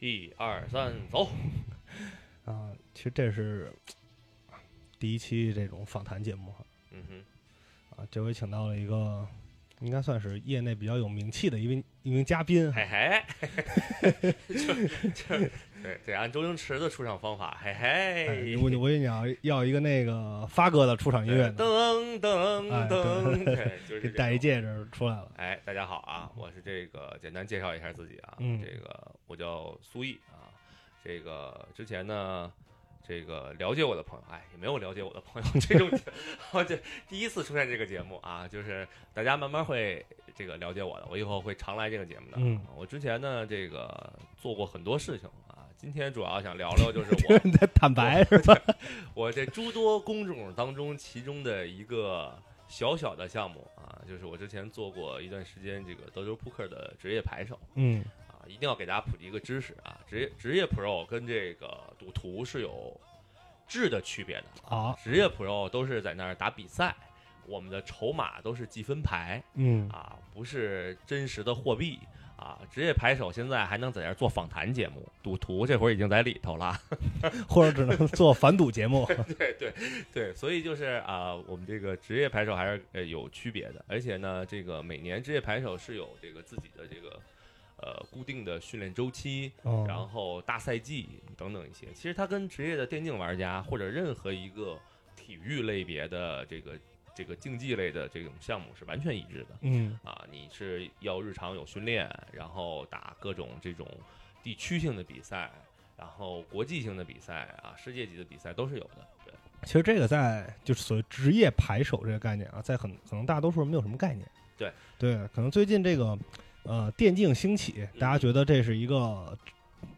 一二三，走！啊，其实这是第一期这种访谈节目哈。嗯哼，啊，这回请到了一个应该算是业内比较有名气的一位一名嘉宾哈。嘿嘿，就就对，得按周星驰的出场方法，嘿哎嘿，我我跟你讲要一个那个发哥的出场音乐呢，噔噔哎噔，对，就是戴一戒指出来了。哎，大家好啊，我是这个简单介绍一下自己啊，嗯这个我叫苏毅啊，这个之前呢，这个了解我的朋友，哎，也没有了解我的朋友这种，我这第一次出现这个节目啊，就是大家慢慢会这个了解我的，我以后会常来这个节目的。嗯，我之前呢，这个做过很多事情啊，今天主要想聊聊就是我你 在坦白是吧？我这诸多工种当中，其中的一个小小的项目啊，就是我之前做过一段时间这个德州扑克的职业牌手嗯啊，一定要给大家普及一个知识啊，职业职业 Pro 跟这个赌徒是有质的区别的。好，职业 Pro 都是在那儿打比赛，我们的筹码都是积分牌嗯啊，不是真实的货币。啊，职业牌手现在还能在这儿做访谈节目，赌徒这会儿已经在里头了。或者只能做反赌节目。对对对，所以就是啊、我们这个职业牌手还是呃有区别的，而且呢，这个每年职业牌手是有这个自己的这个呃固定的训练周期，哦然后大赛季等等一些。其实它跟职业的电竞玩家或者任何一个体育类别的这个这个竞技类的这种项目是完全一致的。嗯啊，你是要日常有训练，然后打各种这种地区性的比赛，然后国际性的比赛啊，世界级的比赛都是有的。对，其实这个在就是所谓职业牌手这个概念啊，在很可能大多数人没有什么概念。对对，可能最近这个呃电竞兴起，大家觉得这是一个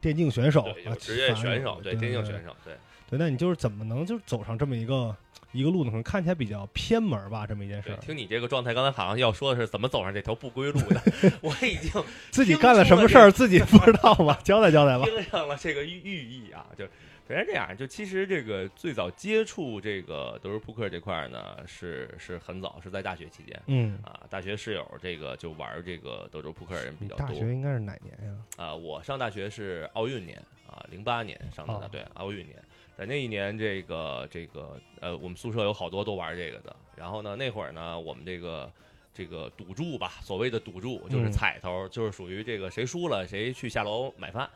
电竞选手对，啊，职业选手，对电竞选手，对，对，那你就是怎么能就是走上这么一个一个路呢？可能看起来比较偏门吧，这么一件事，儿。听你这个状态，刚才好像要说的是怎么走上这条不归路的，我已经自己干了什么事儿，自己不知道吗？交代交代吧。听上了这个寓寓意啊，就首先这样，就其实这个最早接触这个德州扑克这块呢，是是很早，是在大学期间。嗯，啊，大学室友这个就玩这个德州扑克的人比较多。大学应该是哪年呀？啊，我上大学是奥运年啊，零八年上的，哦对，奥运年。在那一年，这个这个呃，我们宿舍有好多都玩这个的。然后呢，那会儿呢，我们这个这个赌注吧，所谓的赌注就是嗯彩头，就是属于这个谁输了谁去下楼买饭。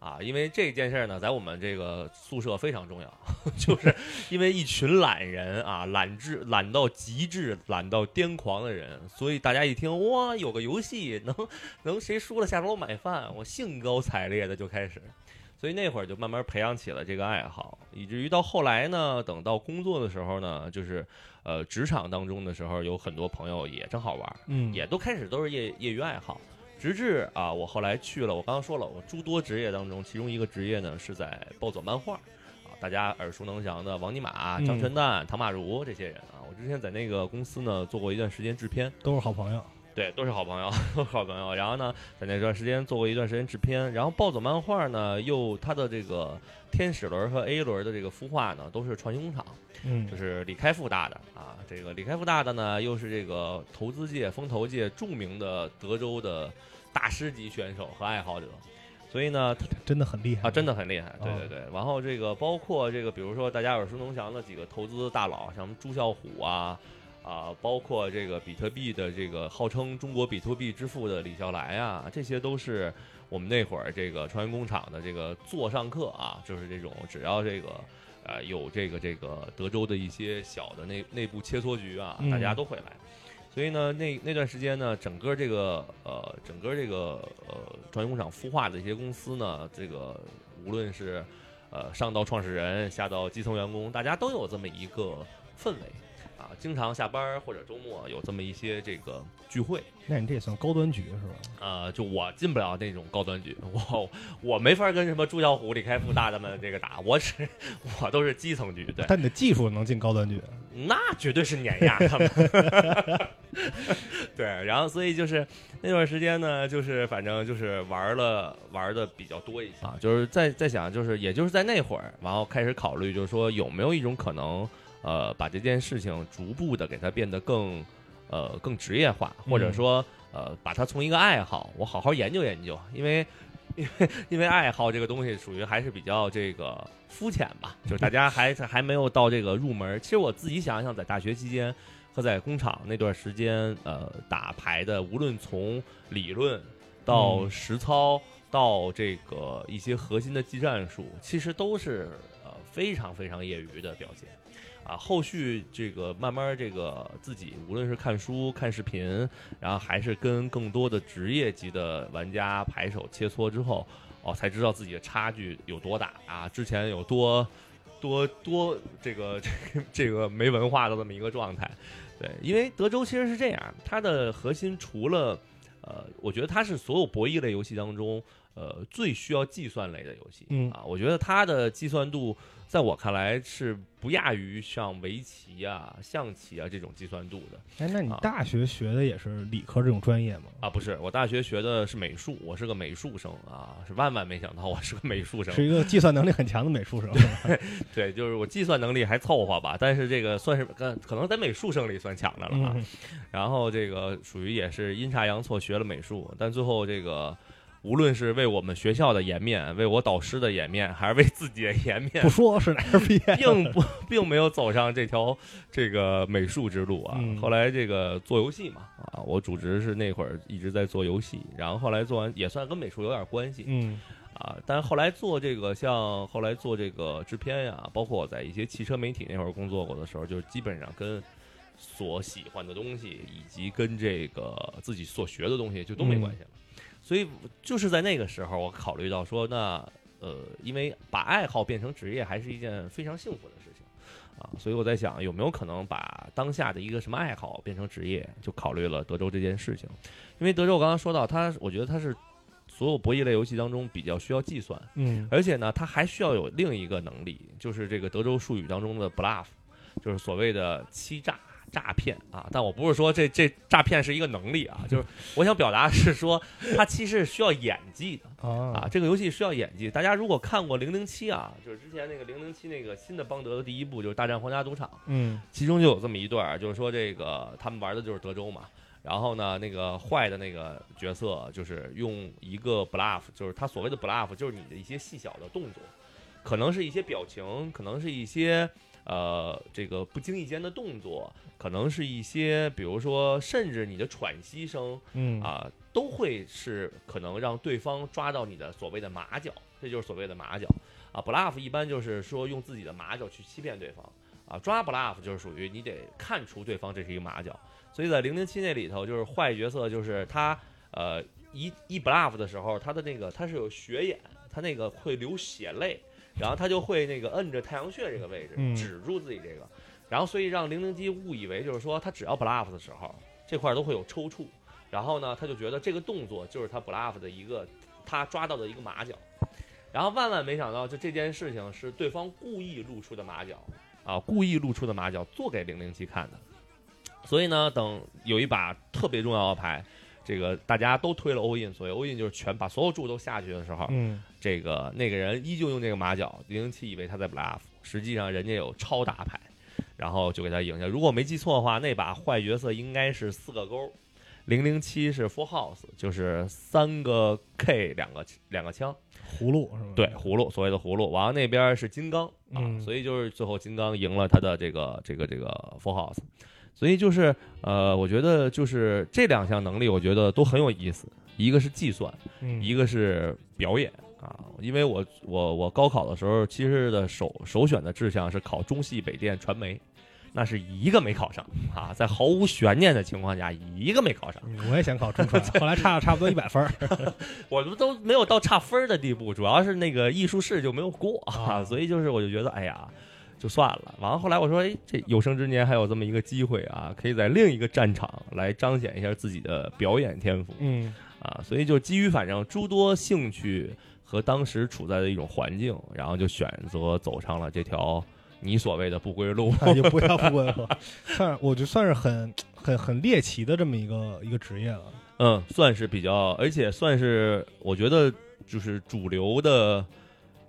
啊，因为这件事呢，在我们这个宿舍非常重要，就是因为一群懒人啊，懒至懒到极致、懒到癫狂的人，所以大家一听哇，有个游戏能能谁输了下楼买饭，我兴高采烈的就开始，所以那会儿就慢慢培养起了这个爱好，以至于到后来呢，等到工作的时候呢，就是呃职场当中的时候，有很多朋友也正好玩，嗯，也都开始都是业业余爱好。直至啊，我后来去了，我刚刚说了，我诸多职业当中，其中一个职业呢是在暴走漫画，啊，大家耳熟能详的王尼玛、张嗯全蛋、唐马如这些人啊，我之前在那个公司呢做过一段时间制片，都是好朋友。对，都是好朋友，都是好朋友。然后呢，在那段时间做过一段时间制片，然后暴走漫画呢，又它的这个天使轮和 A 轮的这个孵化呢，都是创新工厂，嗯就，是李开复大的啊。这个李开复大的呢，又是这个投资界、风投界著名的德州的大师级选手和爱好者，所以呢，真的很厉害啊，真的很厉害，对哦对对。然后这个包括这个，比如说大家耳熟能详的几个投资大佬，像什么朱啸虎啊。啊，包括这个比特币的这个号称中国比特币之父的李笑来啊，这些都是我们那会儿这个创业工厂的这个座上客啊，就是这种只要这个呃有这个这个德州的一些小的内内部切磋局啊，嗯大家都会来。所以呢，那那段时间呢，整个这个呃，整个这个呃，创业工厂孵化的一些公司呢，这个无论是呃上到创始人，下到基层员工，大家都有这么一个氛围啊，经常下班或者周末有这么一些这个聚会。那你这也算高端局是吧？呃，就我进不了那种高端局，我我没法跟什么朱啸虎、李开复大大们这个打，我是 我都是基层局，对，但你的技术能进高端局。那绝对是碾压他们。对，然后所以就是那段时间呢，就是反正就是玩了玩的比较多一些啊，就是在在想，就是也就是在那会儿，然后开始考虑，就是说有没有一种可能，呃，把这件事情逐步的给它变得更呃更职业化，或者说呃把它从一个爱好，我好好研究研究，因为因为因为爱好这个东西属于还是比较这个肤浅吧，就是大家还还没有到这个入门。其实我自己想想，在大学期间和在工厂那段时间，呃，打牌的，无论从理论到实操到这个一些核心的技战术，其实都是呃非常非常业余的表现。啊，后续这个慢慢这个自己无论是看书、看视频，然后还是跟更多的职业级的玩家牌手切磋之后，哦，才知道自己的差距有多大啊！之前有多多多这个这个这个没文化的这么一个状态。对，因为德州其实是这样，它的核心除了呃，我觉得它是所有博弈类游戏当中呃最需要计算类的游戏。嗯啊，我觉得它的计算度。在我看来是不亚于像围棋啊、象棋啊这种计算度的。哎，那你大学学的也是理科这种专业吗？啊，不是，我大学学的是美术，我是个美术生啊，是万万没想到我是个美术生，是一个计算能力很强的美术生。对，就是我计算能力还凑合吧，但是这个算是可能在美术生里算强的了啊。然后这个属于也是阴差阳错学了美术，但最后这个。无论是为我们学校的颜面，为我导师的颜面，还是为自己的颜面，不说是哪儿毕业，并不并没有走上这条这个美术之路啊。后来这个做游戏嘛，啊，我主职是那会儿一直在做游戏，然后后来做完也算跟美术有点关系，嗯，啊，但是后来做这个像后来做这个制片呀，包括我在一些汽车媒体那会儿工作过的时候，就基本上跟所喜欢的东西以及跟这个自己所学的东西就都没关系了。所以就是在那个时候，我考虑到说，那呃，因为把爱好变成职业还是一件非常幸福的事情啊，所以我在想有没有可能把当下的一个什么爱好变成职业，就考虑了德州这件事情。因为德州我刚刚说到，它我觉得它是所有博弈类游戏当中比较需要计算，嗯，而且呢，它还需要有另一个能力，就是这个德州术语当中的 bluff，就是所谓的欺诈。诈骗啊！但我不是说这这诈骗是一个能力啊，就是我想表达是说，它其实是需要演技的啊。这个游戏需要演技。大家如果看过《零零七》啊，就是之前那个《零零七》那个新的邦德的第一部，就是《大战皇家赌场》，嗯，其中就有这么一段，就是说这个他们玩的就是德州嘛。然后呢，那个坏的那个角色就是用一个 bluff，就是他所谓的 bluff，就是你的一些细小的动作，可能是一些表情，可能是一些。呃，这个不经意间的动作，可能是一些，比如说，甚至你的喘息声，嗯啊，都会是可能让对方抓到你的所谓的马脚，这就是所谓的马脚啊。bluff 一般就是说用自己的马脚去欺骗对方啊，抓 bluff 就是属于你得看出对方这是一个马脚。所以在零零七那里头，就是坏角色就是他，呃，一一 bluff 的时候，他的那个他是有血眼，他那个会流血泪。然后他就会那个摁着太阳穴这个位置，止住自己这个，然后所以让零零七误以为就是说他只要 bluff 的时候，这块都会有抽搐，然后呢他就觉得这个动作就是他 bluff 的一个他抓到的一个马脚，然后万万没想到就这件事情是对方故意露出的马脚啊，故意露出的马脚做给零零七看的，所以呢等有一把特别重要的牌。这个大家都推了 all in，，所以 all in 就是全把所有注都下去的时候，嗯，这个那个人依旧用这个马脚，零零七以为他在 bluff，实际上人家有超大牌，然后就给他赢下。如果没记错的话，那把坏角色应该是四个勾，零零七是 full house，就是三个 K 两个两个枪，葫芦是吧？对，葫芦，所谓的葫芦。完了那边是金刚啊，所以就是最后金刚赢了他的这个这个这个 full house。所以就是，呃，我觉得就是这两项能力，我觉得都很有意思。一个是计算，一个是表演啊。因为我我我高考的时候，其实的首首选的志向是考中戏北电传媒，那是一个没考上啊，在毫无悬念的情况下，一个没考上。我也想考中传，后来差了差不多一百分 我们都没有到差分的地步，主要是那个艺术室就没有过啊，所以就是我就觉得，哎呀。就算了，完了后来我说，哎，这有生之年还有这么一个机会啊，可以在另一个战场来彰显一下自己的表演天赋，嗯，啊，所以就基于反正诸多兴趣和当时处在的一种环境，然后就选择走上了这条你所谓的不归路，就不要 不归路，算我就算是很很很猎奇的这么一个一个职业了，嗯，算是比较，而且算是我觉得就是主流的。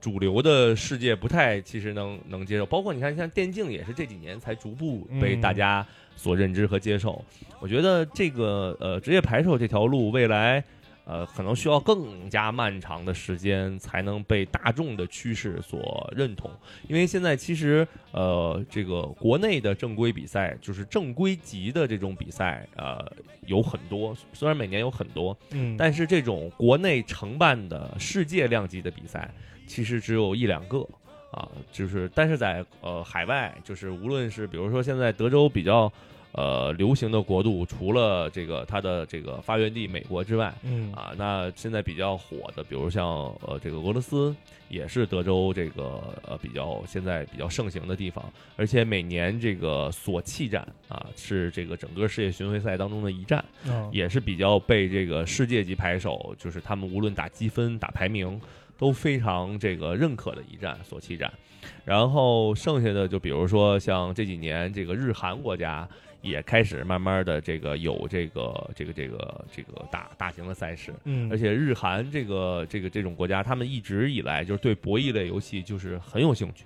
主流的世界不太其实能能接受，包括你看像电竞也是这几年才逐步被大家所认知和接受。我觉得这个呃职业牌手这条路未来呃，可能需要更加漫长的时间才能被大众的趋势所认同。因为现在其实，呃，这个国内的正规比赛，就是正规级的这种比赛，呃，有很多，虽然每年有很多，嗯，但是这种国内承办的世界量级的比赛，其实只有一两个啊。就是，但是在呃海外，就是无论是比如说现在德州比较。呃，流行的国度除了这个它的这个发源地美国之外，嗯啊，那现在比较火的，比如像呃这个俄罗斯，也是德州这个呃比较现在比较盛行的地方，而且每年这个索契站啊是这个整个世界巡回赛当中的一站，也是比较被这个世界级牌手，就是他们无论打积分打排名都非常这个认可的一战索契战，然后剩下的就比如说像这几年这个日韩国家。也开始慢慢的这个有这个这个这个这个大大型的赛事，嗯，而且日韩这个这个这种国家，他们一直以来就是对博弈类游戏就是很有兴趣，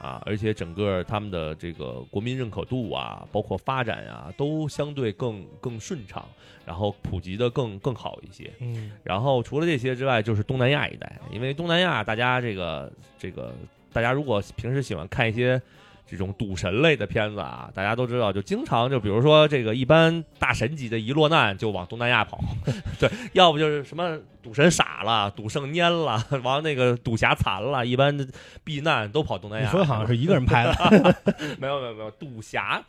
啊，而且整个他们的这个国民认可度啊，包括发展啊，都相对更更顺畅，然后普及的更更好一些，嗯，然后除了这些之外，就是东南亚一带，因为东南亚大家这个这个大家如果平时喜欢看一些。这种赌神类的片子啊，大家都知道，就经常就比如说这个一般大神级的一落难就往东南亚跑，对，要不就是什么赌神傻了，赌圣蔫了，完那个赌侠残了，一般避难都跑东南亚。你说好像是一个人拍的，没有没有没有，赌侠、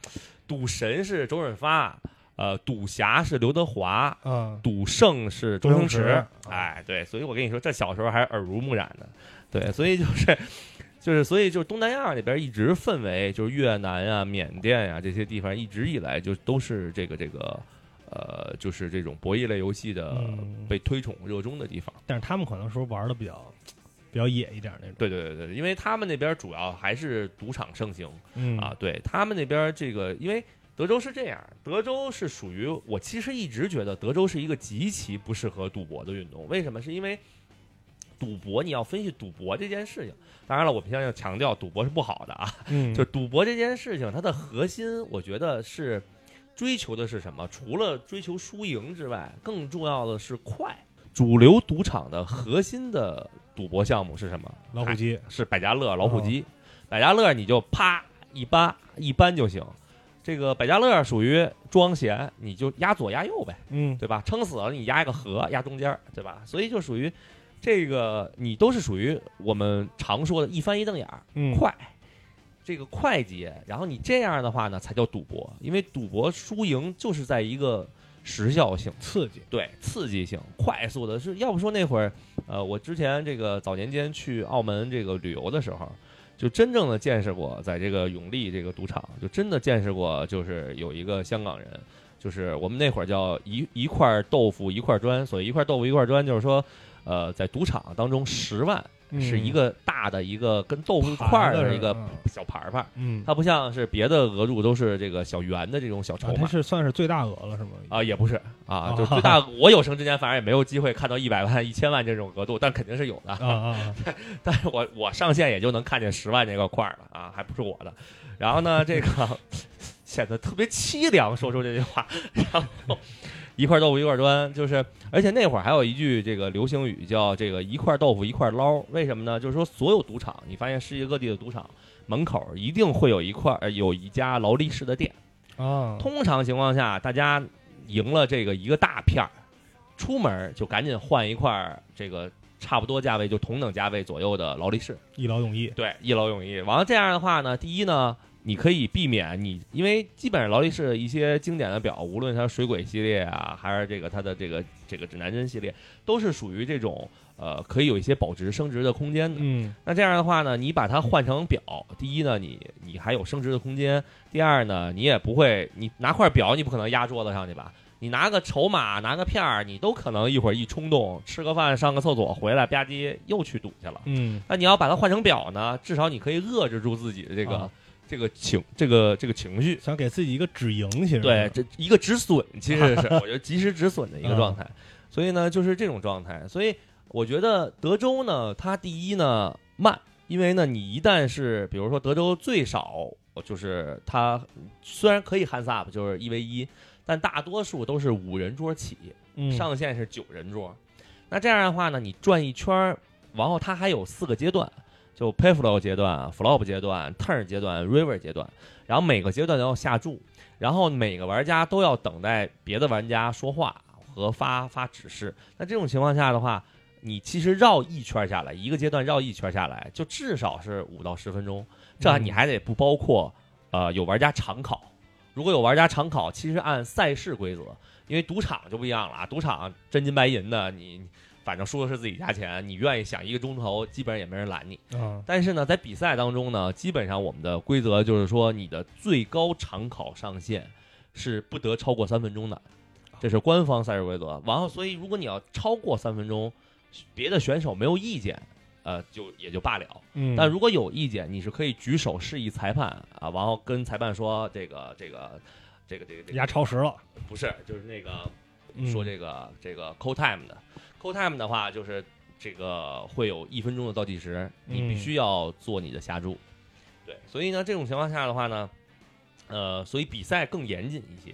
赌神是周润发，呃，赌侠是刘德华，嗯，赌圣是周星驰，哎，对，所以我跟你说，这小时候还是耳濡目染的，对，所以就是。就是，所以就是东南亚那边一直氛围，就是越南啊、缅甸呀这些地方，一直以来就都是这个这个，呃，就是这种博弈类游戏的被推崇热衷的地方。但是他们可能说玩的比较比较野一点那种。对对对对，因为他们那边主要还是赌场盛行，嗯啊，对他们那边这个，因为德州是这样，德州是属于我其实一直觉得德州是一个极其不适合赌博的运动，为什么？是因为。赌博，你要分析赌博这件事情。当然了，我们现在要强调，赌博是不好的啊。嗯，就赌博这件事情，它的核心，我觉得是追求的是什么？除了追求输赢之外，更重要的是快。主流赌场的核心的赌博项目是什么？老虎机是百家乐，老虎机。百家乐你就啪一扒一扳就行。这个百家乐属于庄闲，你就压左压右呗，嗯，对吧？撑死了你压一个和，压中间，对吧？所以就属于。这个你都是属于我们常说的一翻一瞪眼儿，快，这个快捷。然后你这样的话呢，才叫赌博，因为赌博输赢就是在一个时效性、刺激，对，刺激性、快速的。是要不说那会儿，呃，我之前这个早年间去澳门这个旅游的时候，就真正的见识过，在这个永利这个赌场，就真的见识过，就是有一个香港人，就是我们那会儿叫一一块豆腐一块砖，所以一块豆腐一块砖，就是说。呃，在赌场当中，十万是一个大的一个跟豆腐块儿的一个小牌牌，嗯，它不像是别的额度都是这个小圆的这种小筹码，它是算是最大额了是吗？啊，也不是啊，就最大，我有生之年反正也没有机会看到一百万、一千万这种额度，但肯定是有的。啊啊，但是我我上线也就能看见十万这个块儿了啊，还不是我的，然后呢，这个 显得特别凄凉，说出这句话，然后。一块豆腐一块砖，就是，而且那会儿还有一句这个流行语叫这个一块豆腐一块捞，为什么呢？就是说所有赌场，你发现世界各地的赌场门口一定会有一块有一家劳力士的店啊。通常情况下，大家赢了这个一个大片儿，出门就赶紧换一块这个差不多价位就同等价位左右的劳力士，一劳永逸。对，一劳永逸。完了这样的话呢，第一呢。你可以避免你，因为基本上劳力士一些经典的表，无论它水鬼系列啊，还是这个它的这个这个指南针系列，都是属于这种呃可以有一些保值升值的空间的。嗯，那这样的话呢，你把它换成表，第一呢，你你还有升值的空间；第二呢，你也不会，你拿块表你不可能压桌子上去吧？你拿个筹码，拿个片儿，你都可能一会儿一冲动，吃个饭上个厕所回来吧唧又去赌去了。嗯，那你要把它换成表呢，至少你可以遏制住自己的这个。这个情，这个这个情绪，想给自己一个止盈，其实对，这一个止损，其实是 我觉得及时止损的一个状态。所以呢，就是这种状态。所以我觉得德州呢，它第一呢慢，因为呢，你一旦是比如说德州最少就是它虽然可以 hands up，就是一 v 一，但大多数都是五人桌起，上限是九人桌。那这样的话呢，你转一圈儿，然后它还有四个阶段，就 p a y f l o w 阶段、flop 阶段、turn 阶段、river 阶段，然后每个阶段都要下注，然后每个玩家都要等待别的玩家说话和发发指示。那这种情况下的话，你其实绕一圈下来，一个阶段绕一圈下来，就至少是五到十分钟。这你还得不包括呃有玩家常考。如果有玩家常考，其实按赛事规则，因为赌场就不一样了啊，赌场真金白银的，你反正输的是自己家钱，你愿意想一个钟头，基本上也没人拦你。嗯，但是呢，在比赛当中呢，基本上我们的规则就是说，你的最高长考上限是不得超过三分钟的，这是官方赛事规则。然后，所以如果你要超过三分钟，别的选手没有意见，呃，就也就罢了。嗯，但如果有意见，你是可以举手示意裁判啊，然后跟裁判说这个这个这个这个这个压超时了，不是，就是那个嗯说这个这个 call time 的，call time 的话就是这个会有一分钟的倒计时，你必嗯须要做你的下注。对，所以呢，这种情况下的话呢，呃，所以比赛更严谨一些，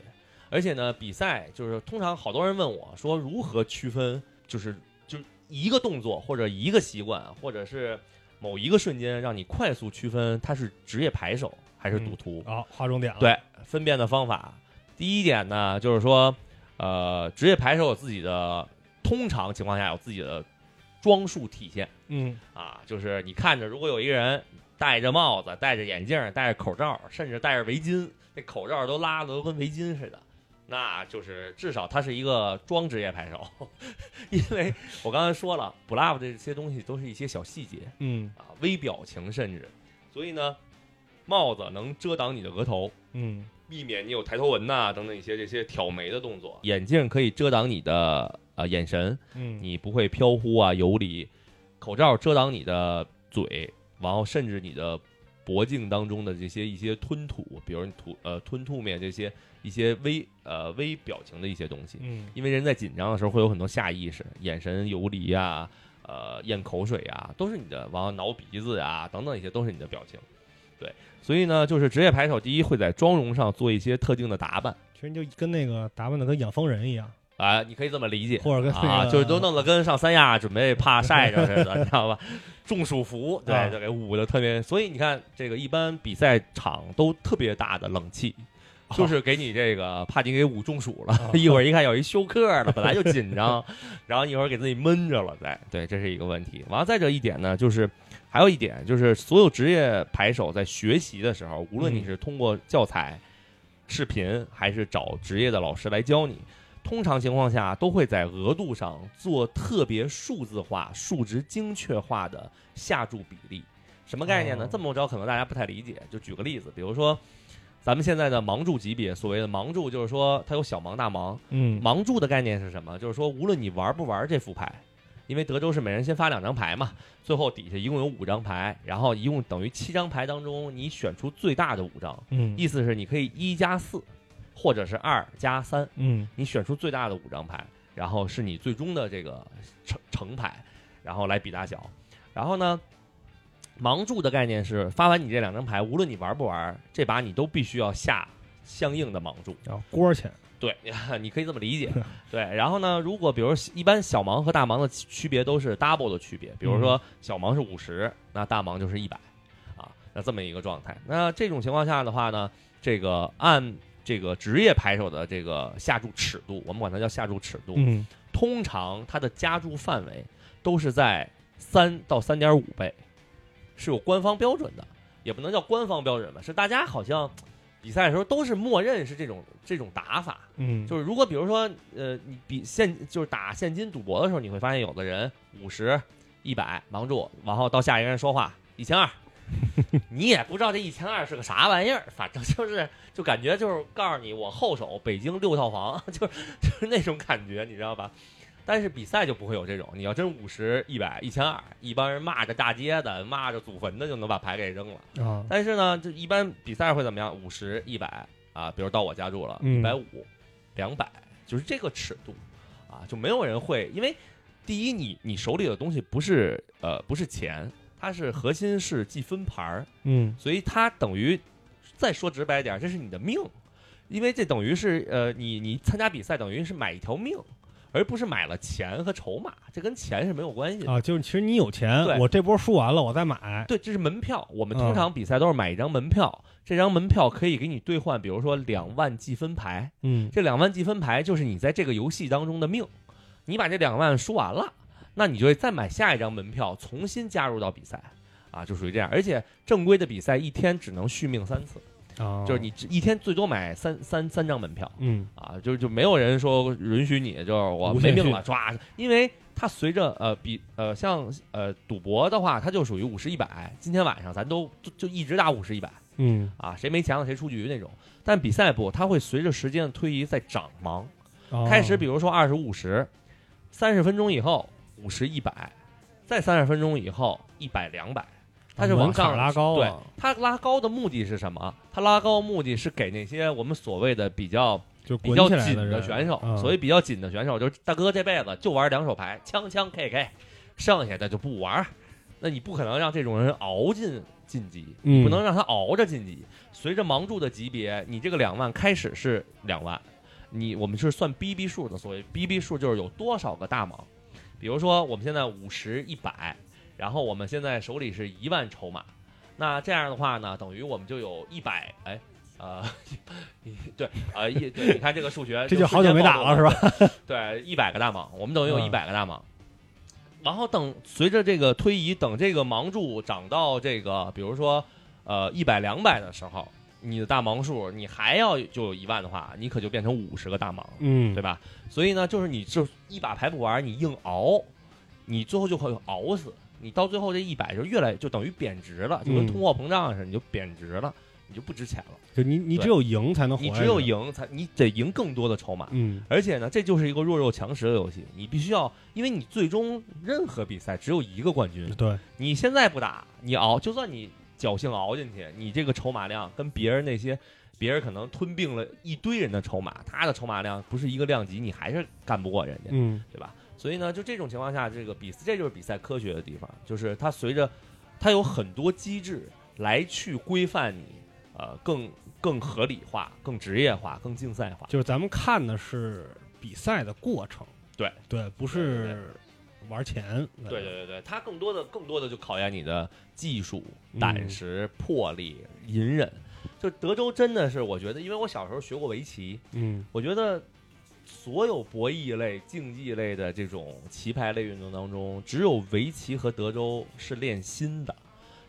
而且呢，比赛就是通常好多人问我说如何区分，就是就一个动作或者一个习惯，或者是某一个瞬间让你快速区分他是职业牌手还是赌徒。啊，划重点了，，对，分辨的方法，第一点呢，就是说，呃，职业牌手有自己的，通常情况下有自己的装束体现。嗯。啊，就是你看着，如果有一个人戴着帽子、戴着眼镜、戴着口罩，甚至戴着围巾，那口罩都拉的都跟围巾似的。那就是至少他是一个装职业牌手，因为我刚才说了，bluff 这些东西都是一些小细节，嗯。啊，微表情甚至，所以呢，帽子能遮挡你的额头，嗯。避免你有抬头纹呐、等等一些这些挑眉的动作。眼镜可以遮挡你的呃眼神，嗯，你不会飘忽啊游离。口罩遮挡你的嘴，然后甚至你的脖颈当中的这些一些吞吐，比如你吐呃吞吐面这些一些微呃微表情的一些东西。嗯因为人在紧张的时候会有很多下意识，眼神游离啊、呃，咽口水啊、都是你的，然后挠鼻子啊、等等一些都是你的表情。对，所以呢，就是职业牌手，第一会在妆容上做一些特定的打扮其实就跟那个打扮的跟养蜂人一样，啊、你可以这么理解或者跟啊，就是都弄得跟上三亚准备怕晒着似的，你知道吧？中暑服，对，啊就给捂的特别。所以你看，这个一般比赛场都特别大的冷气。就是给你这个，怕你给捂中暑了。啊一会儿一看有一休克了，本来就紧张，然后一会儿给自己闷着了，再对，这是一个问题。完了，再者一点呢，就是还有一点就是，所有职业牌手在学习的时候，无论你嗯是通过教材、视频，还是找职业的老师来教你，通常情况下都会在额度上做特别数字化、数值精确化的下注比例。什么概念呢？哦这么着可能大家不太理解。就举个例子，比如说咱们现在的盲注级别，所谓的盲注就是说它有小盲、大盲。嗯盲注的概念是什么？就是说无论你玩不玩这副牌，因为德州是每人先发两张牌嘛，最后底下一共有五张牌，然后一共等于七张牌当中你选出最大的五张，嗯意思是你可以一加四，或者是二加三，嗯你选出最大的五张牌，然后是你最终的这个成成牌，然后来比大小。然后呢，盲注的概念是发完你这两张牌，无论你玩不玩，这把你都必须要下相应的盲注。叫锅钱，对，你可以这么理解。对，然后呢，如果比如一般小盲和大盲的区区别都是 double 的区别，比如说小盲是五十，那大盲就是一百，啊，那这么一个状态。那这种情况下的话呢，这个按这个职业牌手的这个下注尺度，我们管它叫下注尺度，嗯通常它的加注范围都是在三到三点五倍，是有官方标准的，也不能叫官方标准吧，是大家好像比赛的时候都是默认是这种这种打法。嗯，就是如果比如说，呃，你比现就是打现金赌博的时候，你会发现有的人五十、一百盲注，然后到下一个人说话一千二，你也不知道这一千二是个啥玩意儿，反正就是就感觉就是告诉你我后手北京六套房，就是就是那种感觉，你知道吧？但是比赛就不会有这种，你要真五十、一百、一千二，一帮人骂着大街的、骂着祖坟的就能把牌给扔了。啊，但是呢，就一般比赛会怎么样？五十、一百啊，比如到我家住了，嗯一百五、两百，就是这个尺度啊，就没有人会，因为第一，你你手里的东西不是呃不是钱，它是核心是记分牌儿，嗯所以它等于再说直白点，这是你的命，因为这等于是呃你你参加比赛等于是买一条命。而不是买了钱和筹码，这跟钱是没有关系的。啊，就是其实你有钱对，我这波输完了，我再买。对，这是门票。我们嗯通常比赛都是买一张门票，这张门票可以给你兑换，比如说两万积分牌。嗯这两万积分牌就是你在这个游戏当中的命。你把这两万输完了，那你就会再买下一张门票，重新加入到比赛，啊，就属于这样。而且正规的比赛一天只能续命三次，啊，就是你一天最多买三三三张门票嗯啊，就就没有人说允许你就是我没命了抓，因为它随着呃比呃像呃赌博的话，它就属于五十一百，今天晚上咱都就就一直打五十一百嗯啊，谁没钱了谁出局那种。但比赛不，它会随着时间的推移在涨忙。哦开始比如说二十五十，三十分钟以后五十一百，再三十分钟以后一百两百，它是门往上拉高对了，它拉高的目的是什么？它拉高目的是给那些我们所谓的比较就比较紧的选手，嗯所以比较紧的选手，就是大哥这辈子就玩两手牌，枪枪 K K，剩下的就不玩。那你不可能让这种人熬进晋级，嗯你不能让他熬着晋级。随着盲注的级别，你这个两万开始是两万，你我们是算 BB 数的，所谓 BB 数就是有多少个大盲。比如说我们现在五十一百，然后我们现在手里是一万筹码，那这样的话呢，等于我们就有一百哎。呃，一 对，呃，一对，你看这个数学，这就好久没打了是吧？对，一百个大盲，我们等于有嗯一百个大盲。然后等随着这个推移，等这个盲注涨到这个，比如说呃一百两百的时候，你的大盲数你还要就有一万的话，你可就变成五十个大盲。嗯对吧？所以呢，就是你就一把牌不玩，你硬熬，你最后就会熬死。你到最后这一百就越来就等于贬值了，就跟嗯通货膨胀似的，你就贬值了，你就不值钱了。就你你只有赢才能活，你只有赢才，你得赢更多的筹码。嗯而且呢，这就是一个弱肉强食的游戏，你必须要，因为你最终任何比赛只有一个冠军，对你现在不打，你熬，就算你侥幸熬进去，你这个筹码量跟别人那些，别人可能吞并了一堆人的筹码，他的筹码量不是一个量级，你还是干不过人家，嗯对吧？所以呢，就这种情况下，这个比这就是比赛科学的地方，就是它随着它有很多机制来去规范你，呃，更更合理化、更职业化、更竞赛化。就是咱们看的是比赛的过程，对对，不对是玩钱，对对对对，它更多的更多的就考验你的技术、嗯胆识、魄力、隐忍。就德州真的是，我觉得，因为我小时候学过围棋，嗯。我觉得所有博弈类、竞技类的这种棋牌类运动当中，只有围棋和德州是练心的，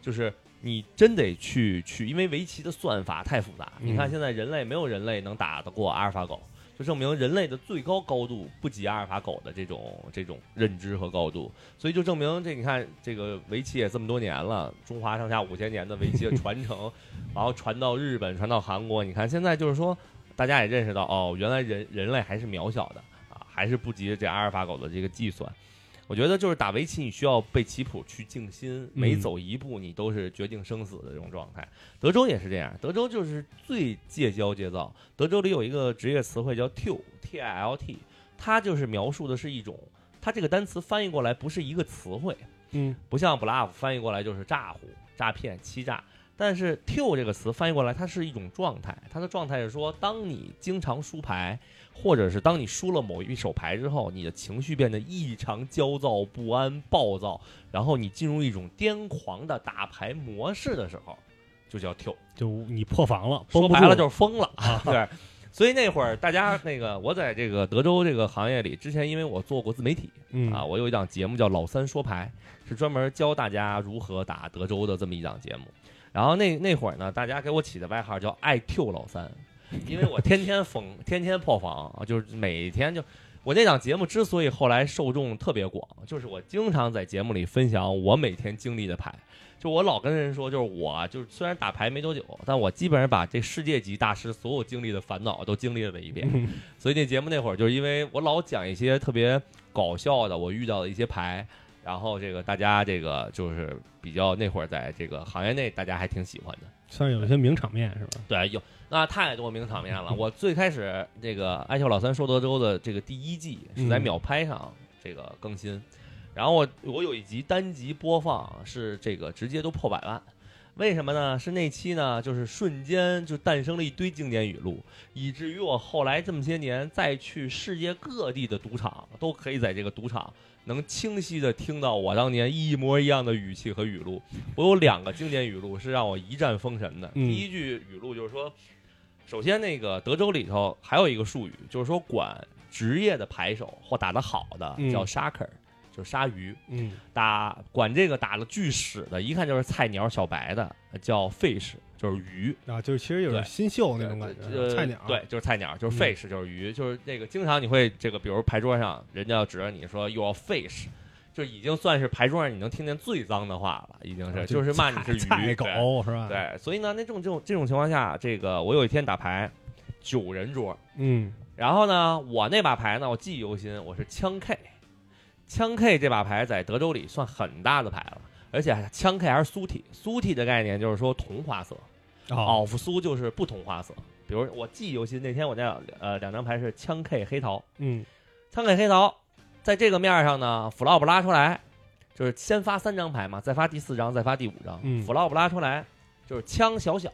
就是你真得去去，因为围棋的算法太复杂。嗯你看现在人类没有人类能打得过阿尔法狗，就证明人类的最高高度不及阿尔法狗的这种这种认知和高度，所以就证明这你看这个围棋也这么多年了，中华上下五千年的围棋的传承，然后传到日本，传到韩国，你看现在就是说。大家也认识到，哦，原来人人类还是渺小的啊，还是不及这阿尔法狗的这个计算。我觉得就是打围棋，你需要被棋谱去静心，每走一步你都是决定生死的这种状态。德州也是这样，德州就是最戒骄戒躁。德州里有一个职业词汇叫 tilt，t i l t，它就是描述的是一种，它这个单词翻译过来不是一个词汇，嗯不像 bluff 翻译过来就是诈唬、诈骗、欺诈。但是 “till” 这个词翻译过来，它是一种状态。它的状态是说，当你经常输牌，或者是当你输了某一手牌之后，你的情绪变得异常焦躁、不安、暴躁，然后你进入一种癫狂的打牌模式的时候，就叫 “till”。就你破防了，说白了就是疯了，对。所以那会儿大家那个，我在这个德州这个行业里，之前因为我做过自媒体嗯啊，我有一档节目叫《老三说牌》，是专门教大家如何打德州的这么一档节目。然后那那会儿呢，大家给我起的外号叫“爱 Q 老三”，因为我天天疯，天天破防啊，就是每天就我那档节目之所以后来受众特别广，就是我经常在节目里分享我每天经历的牌。就我老跟人说，就是我就是虽然打牌没多久，但我基本上把这世界级大师所有经历的烦恼都经历了一遍。嗯所以那节目那会儿，就是因为我老讲一些特别搞笑的我遇到的一些牌，然后这个大家这个就是比较那会儿在这个行业内大家还挺喜欢的。算是有一些名场面是吧？对，有那太多名场面了。我最开始这个《爱笑老三说德州》的这个第一季是在嗯秒拍上这个更新，然后我我有一集单集播放是这个直接都破百万，为什么呢？是那期呢，就是瞬间就诞生了一堆经典语录，以至于我后来这么些年再去世界各地的赌场，都可以在这个赌场能清晰的听到我当年一模一样的语气和语录。我有两个经典语录是让我一战封神的。嗯第一句语录就是说，首先那个德州里头还有一个术语，就是说管职业的牌手或打得好的嗯叫 sharker，、就是鲨鱼。嗯打管这个打了巨屎的，一看就是菜鸟小白的，叫 fish，就是鱼。啊，就是其实有点新秀那种感呃觉，菜鸟，对，就是菜鸟，就是嗯 fish，、就是鱼，就是那个经常你会这个，比如牌桌上人家要指着你说 you are fish，就已经算是牌桌上你能听见最脏的话了，已经是，啊就是骂你是鱼，菜狗是吧？，对，所以呢，那这种这种这种情况下，这个我有一天打牌，九人桌，嗯然后呢，我那把牌呢，我记忆犹新，我是枪 K，枪 K 这把牌在德州里算很大的牌了，而且枪 K 还是苏 T，，苏 T 的概念就是说同花色，哦，奥夫苏就是不同花色。比如我记忆犹新，那天我那呃两张牌是枪 K 黑桃，嗯枪 K 黑桃，在这个面上呢，flop 拉出来，就是先发三张牌嘛，再发第四张，再发第五张、嗯 f l o p 拉出来就是枪小小。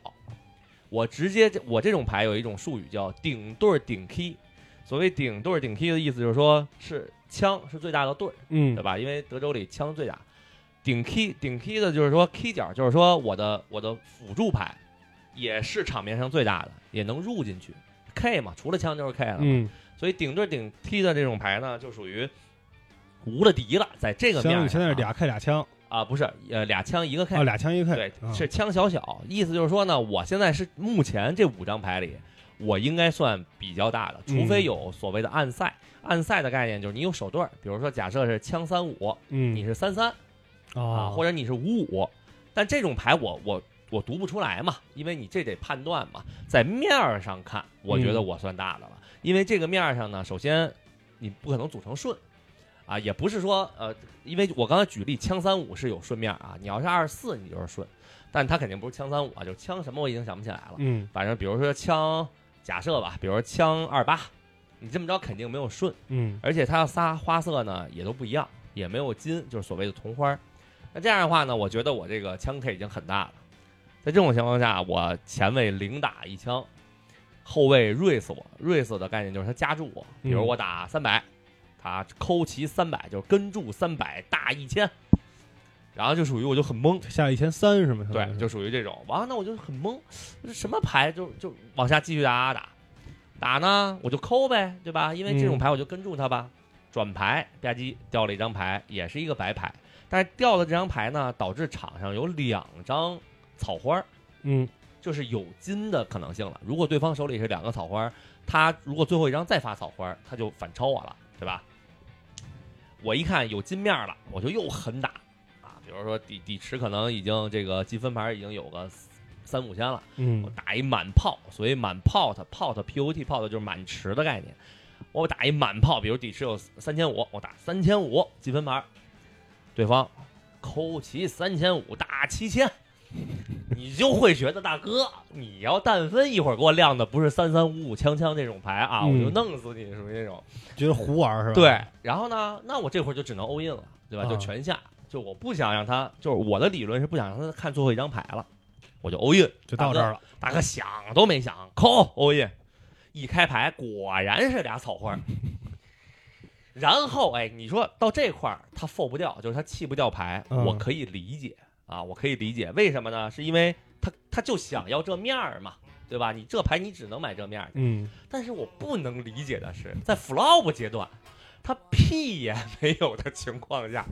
我直接我这种牌有一种术语叫顶对顶 key，所谓顶对顶 key 的意思就是说是枪是最大的对，嗯对吧？因为德州里枪最大，顶 key 顶 key 的就是说 key 角，就是说我的我的辅助牌也是场面上最大的，也能入进去。K 嘛，除了枪就是 K 了嘛，嗯，所以顶对顶 T 的这种牌呢，就属于无了敌了，在这个面儿上啊现在是俩 K 俩枪，啊，不是呃俩枪一个 K，、哦，俩枪一个 K，对，啊是枪小小，意思就是说呢，我现在是目前这五张牌里，我应该算比较大的，除非嗯有所谓的暗赛。暗赛的概念就是你有手对儿，比如说假设是枪三五，嗯，你是三三啊，啊，或者你是五五，但这种牌我我我读不出来嘛，因为你这得判断嘛，在面儿上看，我觉得嗯。我算大的了，因为这个面儿上呢，首先你不可能组成顺。啊，也不是说呃，因为我刚才举例，枪三五是有顺面啊，你要是二十四，你就是顺，但它肯定不是枪三五啊，就是枪什么我已经想不起来了，嗯。反正比如说枪，假设吧，比如说枪二八，你这么着肯定没有顺，嗯。而且它要仨花色呢也都不一样，也没有金，就是所谓的同花。那这样的话呢，我觉得我这个枪 K 已经很大了。在这种情况下，我前卫零打一枪，后卫锐死我。锐死的概念就是他夹住我，比如嗯我打三百，他扣齐三百，就是跟住三百大一千，然后就属于我就很懵，下了一千三是吗？对，就属于这种。完了，那我就很懵，这什么牌就就往下继续打打打呢，我就抠呗，对吧？因为这种嗯牌我就跟住他吧。转牌吧唧掉了一张牌，也是一个白牌，但是掉的这张牌呢，导致场上有两张草花儿，嗯就是有金的可能性了。如果对方手里是两个草花儿，他如果最后一张再发草花儿，他就反超我了，对吧？我一看有金面儿了，我就又狠打啊，比如说底底池可能已经这个积分牌已经有个三五千了，我嗯打一满炮，所以满 pot pot p o t pot 就是满池的概念。我打一满炮，比如底池有三千五，我打三千五积分牌，对方扣齐三千五打七千，你就会觉得大哥，你要但分一会儿给我亮的不是三三五五枪枪这种牌啊，嗯我就弄死你，属于那种。觉得胡玩是吧？对，然后呢，那我这会儿就只能 all in 了，对吧？啊就全下，就我不想让他，就是我的理论是不想让他看最后一张牌了，我就 all in，就到这儿了。大哥想都没想，扣 all in，一开牌果然是俩草花儿。然后哎，你说到这块儿他 fold 不掉，就是他弃不掉牌，嗯我可以理解啊，我可以理解，为什么呢？是因为他他就想要这面儿嘛，对吧？你这牌你只能买这面儿，嗯但是我不能理解的是，在 flop 阶段，他屁也没有的情况下，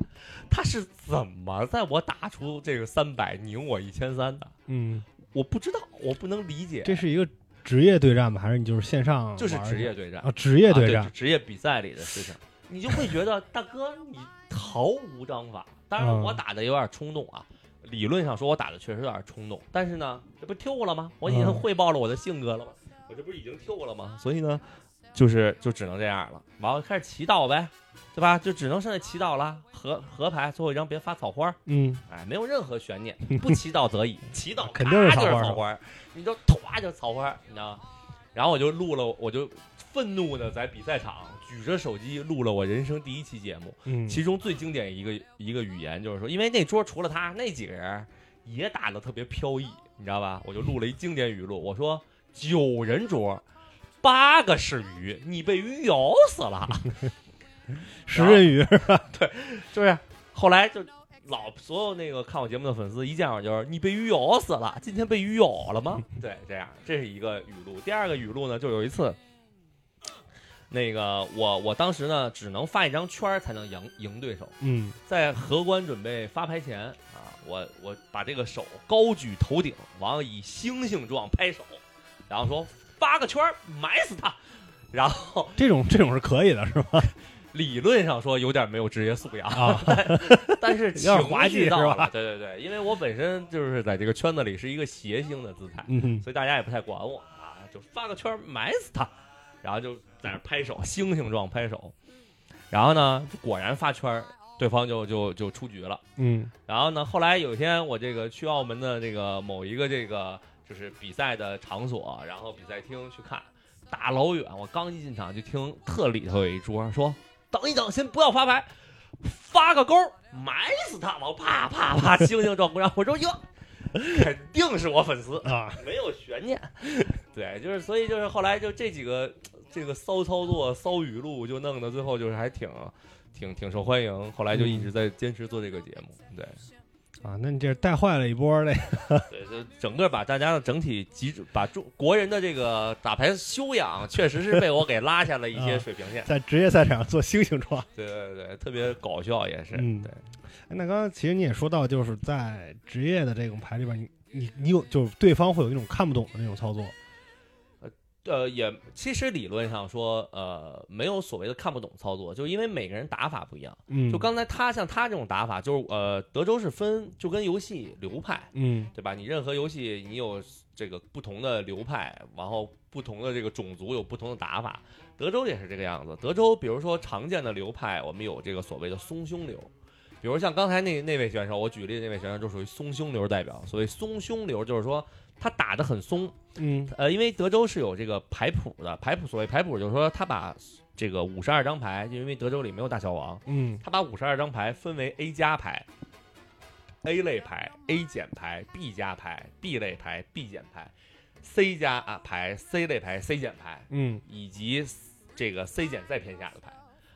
他是怎么在我打出这个三百拧我一千三的？嗯，我不知道，我不能理解。这是一个职业对战吗？还是你就是线上就是职业对战，啊？职业啊对战职业比赛里的事情，你就会觉得大哥你毫无章法。当然，嗯我打的有点冲动啊。理论上说，我打的确实有点冲动，但是呢，这不 Q 了吗？我已经嗯汇报了我的性格了吗？我这不是已经 Q 了吗？所以呢，就是就只能这样了。完了开始祈祷呗，对吧？就只能剩下祈祷了。合合牌最后一张别发草花，嗯哎，没有任何悬念，不祈祷则已，祈祷 肯定是咔草花就是草花，你就唰就是草花，你知道吗？然后我就录了，我就愤怒的在比赛场举着手机录了我人生第一期节目，嗯，其中最经典一个一个语言就是说，因为那桌除了他那几个人也打的特别飘逸，你知道吧？我就录了一经典语录，我说九人桌，八个是鱼，你被鱼咬死了，食人鱼，对就是后来就老所有那个看我节目的粉丝一见我就是你被鱼咬死了，今天被鱼咬了吗？对，这样这是一个语录。第二个语录呢，就有一次。那个我我当时呢，只能发一张圈儿才能赢赢对手。嗯，在荷官准备发牌前啊，我我把这个手高举头顶，完了以星星状拍手，然后说发个圈儿埋死他。然后这种这种是可以的，是吧？理论上说有点没有职业素养啊，但是 有点滑稽是是吧？对对对，因为我本身就是在这个圈子里是一个谐星的姿态，嗯，所以大家也不太管我啊，就发个圈埋死他，然后就在那拍手，星星状拍手。然后呢，果然发圈儿，对方就就就出局了。嗯然后呢，后来有一天我这个去澳门的这个某一个这个就是比赛的场所，然后比赛厅去看，大老远，我刚一进场就听特里头有一桌说：“等一等，先不要发牌，发个勾埋死他！”我啪啪啪，星星状鼓掌。我说哟，肯定是我粉丝，啊，没有悬念。对，就是所以就是后来就这几个这个骚操作、骚语录，就弄得最后就是还挺挺挺受欢迎。后来就一直在坚持做这个节目。对啊，那你这带坏了一波嘞，对，就整个把大家的整体集，把中国人的这个打牌修养，确实是被我给拉下了一些啊水平线。在职业赛场上做猩猩状。对对对，特别搞笑也是。嗯对，哎那刚刚其实你也说到，就是在职业的这种牌里边，你你你有就是对方会有一种看不懂的那种操作。呃，也其实理论上说，呃，没有所谓的看不懂操作，就是因为每个人打法不一样。嗯，就刚才他像他这种打法，就是呃，德州是分就跟游戏流派，嗯对吧？你任何游戏你有这个不同的流派，然后不同的这个种族有不同的打法。德州也是这个样子。德州比如说常见的流派，我们有这个所谓的松胸流，比如像刚才那那位选手，我举例的那位选手就属于松胸流代表。所谓松胸流，就是说他打得很松，嗯。呃，因为德州是有这个牌谱的，牌谱所谓牌谱就是说他把这个五十二张牌，就因为德州里没有大小王，嗯。他把五十二张牌分为 A 加牌、A 类牌、A 减牌、B 加牌、B 类牌、B 减牌、C 加啊牌、C 类牌、C 减牌，嗯，以及这个 C 减再偏下的牌，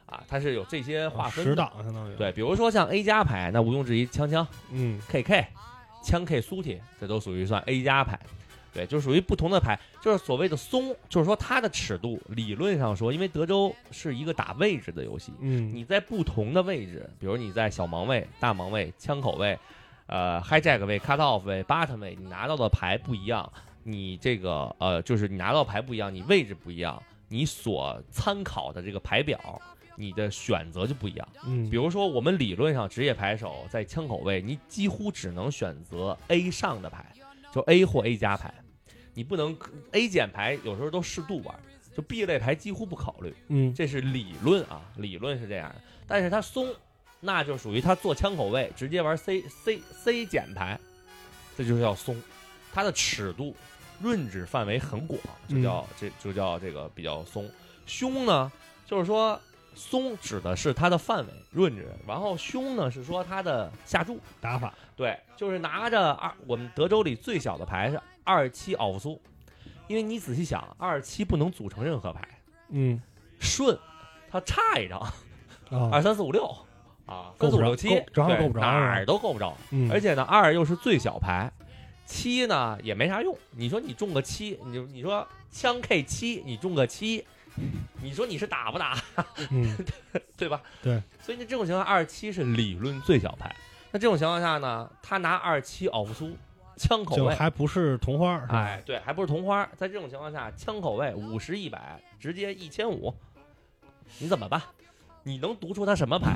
啊，它是有这些划分十的。档相当于。，对，比如说像 A 加牌，那毋庸置疑，枪枪、嗯。KK、枪 K 苏铁，这都属于算 A 加牌。对，就属于不同的牌，就是所谓的松，就是说它的尺度，理论上说，因为德州是一个打位置的游戏，嗯，你在不同的位置，比如你在小盲位、大盲位、枪口位、呃 hijack 位、cut off 位、button 位，你拿到的牌不一样，你这个呃就是你拿到牌不一样，你位置不一样，你所参考的这个牌表，你的选择就不一样。嗯，比如说，我们理论上职业牌手在枪口位，你几乎只能选择 A 上的牌，就 A 或 A 加牌，你不能 A 减牌，有时候都适度玩，就 B 类牌几乎不考虑。嗯这是理论啊，理论是这样的，但是他松，那就属于他做枪口位，直接玩 C C C 减牌，这就是叫松，它的尺度、润指范围很广，就叫、这就叫这个比较松。凶呢，就是说松指的是它的范围润指，然后凶呢是说它的下注，打法。对，就是拿着二，我们德州里最小的牌是二七奥夫苏，因为你仔细想，二七不能组成任何牌。嗯顺，它差一张，啊，二三四五六啊，够不着三四五六七够，正好对够不着哪儿都够不着。嗯，而且呢，二又是最小牌，七呢也没啥用。你说你中个七，你就你说枪 K 七，你中个七，你说你是打不打，嗯 对吧？对。所以呢，这种情况二七是理论最小牌。那这种情况下呢，他拿二七奥夫苏枪口就位，还不是同花，是哎，对，还不是同花。在这种情况下，枪口位五十一百，直接一千五，你怎么办？你能读出他什么牌？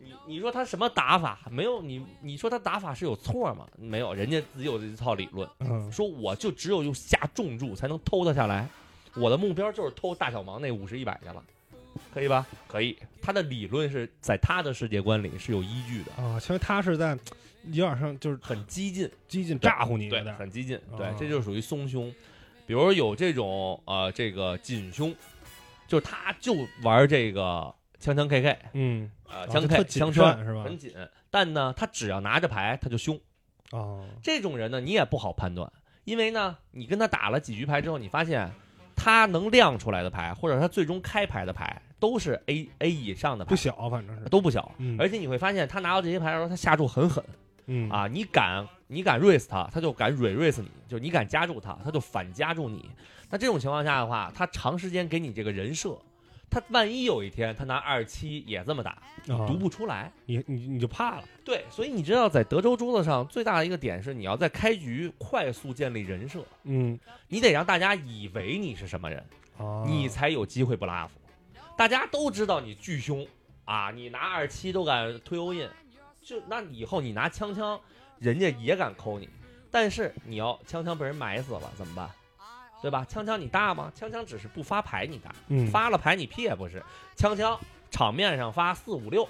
你你说他什么打法？没有你，你说他打法是有错吗？没有，人家自己有这一套理论，嗯说我就只有用下重注才能偷他下来，我的目标就是偷大小盲那五十一百去了，可以吧？可以，他的理论是在他的世界观里是有依据的，啊，其实他是在有点像就是很激进。激进咋呼你对很激进，对哦，这就属于松胸。比如有这种呃，这个紧胸，就是他就玩这个枪枪 KK，嗯呃，枪 K 谨枪穿慎是吧很紧，但呢，他只要拿着牌他就凶，哦，这种人呢，你也不好判断，因为呢，你跟他打了几局牌之后，你发现他能亮出来的牌，或者他最终开牌的牌，都是 A A 以上的牌，不小，反正是，都不小。嗯而且你会发现，他拿到这些牌的时候，他下注很狠嗯啊！你敢你敢 raise 他，他就敢 re raise 你，就你敢加注他，他就反加注你。那这种情况下的话，他长时间给你这个人设，他万一有一天他拿二七也这么打，你读不出来。你你你就怕了，对，所以你知道，在德州桌子上最大的一个点是，你要在开局快速建立人设，嗯，你得让大家以为你是什么人，哦你才有机会不拉夫。大家都知道你巨凶啊，你拿二七都敢推欧印，就那以后你拿枪枪，人家也敢抠你。但是你要枪枪被人埋死了怎么办？对吧？枪枪你大吗？枪枪只是不发牌你大，嗯发了牌你屁也不是。枪枪场面上发四五六，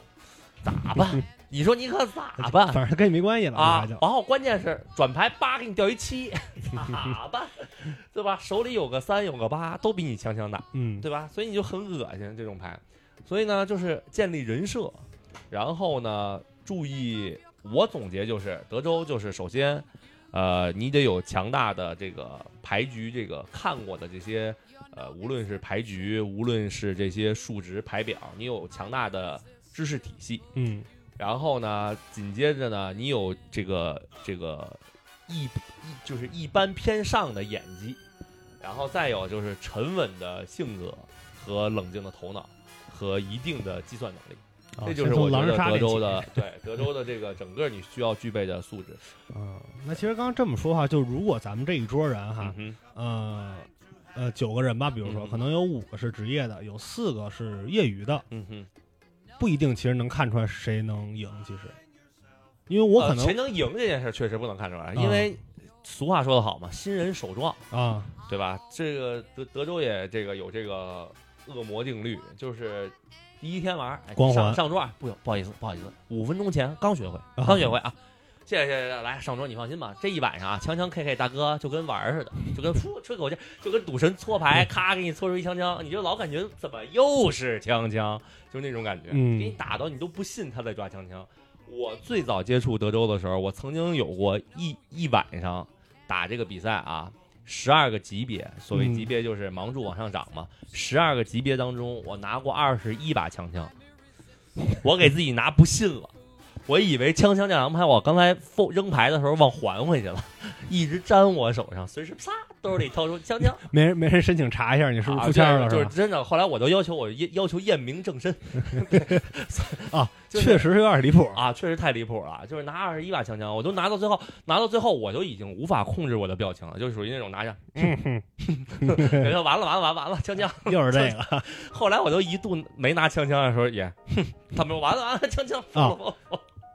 咋办？你说你可咋办？反正跟你没关系了，啊然后关键是转牌八给你掉一七，咋办？对吧？手里有个三有个八，都比你枪枪大，嗯，对吧？所以你就很恶心这种牌。所以呢，就是建立人设，然后呢，注意，我总结就是德州就是首先，呃，你得有强大的这个牌局，这个看过的这些，呃，无论是牌局，无论是这些数值牌表，你有强大的知识体系。嗯然后呢，紧接着呢，你有这个这个一一就是一般偏上的演技，然后再有就是沉稳的性格和冷静的头脑和一定的计算能力，啊这就是我觉得人杀练起德州的对德州的这个整个你需要具备的素质。嗯，那其实刚刚这么说哈，就如果咱们这一桌人哈嗯，呃呃九个人吧，比如说嗯可能有五个是职业的，有四个是业余的，嗯哼，不一定其实能看出来谁能赢。其实，因为我可能呃谁能赢这件事确实不能看出来，因为俗话说得好嘛，新人手壮。啊，对吧？这个德德州也这个有这个恶魔定律，就是第一天玩儿，哎光环。上上桌，不不好意思，不好意思，五分钟前刚学会，啊。刚学会啊。谢谢谢谢，来上桌你放心吧，这一晚上啊，枪枪 K K 大哥就跟玩儿似的，就跟噗吹口气，就跟赌神搓牌，咔给你搓出一枪枪，你就老感觉怎么又是枪枪，就那种感觉，嗯。给你打到你都不信他在抓枪枪。我最早接触德州的时候，我曾经有过一一晚上打这个比赛啊，十二个级别，所谓嗯级别就是盲注往上涨嘛。十二个级别当中，我拿过二十一把枪枪，我给自己拿不信了。我以为枪枪这两牌，我刚才放扔牌的时候忘还回去了，一直粘我手上，随时啪兜里掏出枪枪，没人没人申请查一下你是不是啊出签了，吧？就是真的。后来我都要求我要求验明正身 啊，就是确实是有点离谱。啊，确实太离谱了。就是拿二十一把枪枪，我都拿到最后，拿到最后我就已经无法控制我的表情了，就属于那种拿着，嗯哼，完了完了完了完了，枪枪。又是这个后来我都一度没拿枪枪的时候也，哼，他们说完了完了，枪枪疯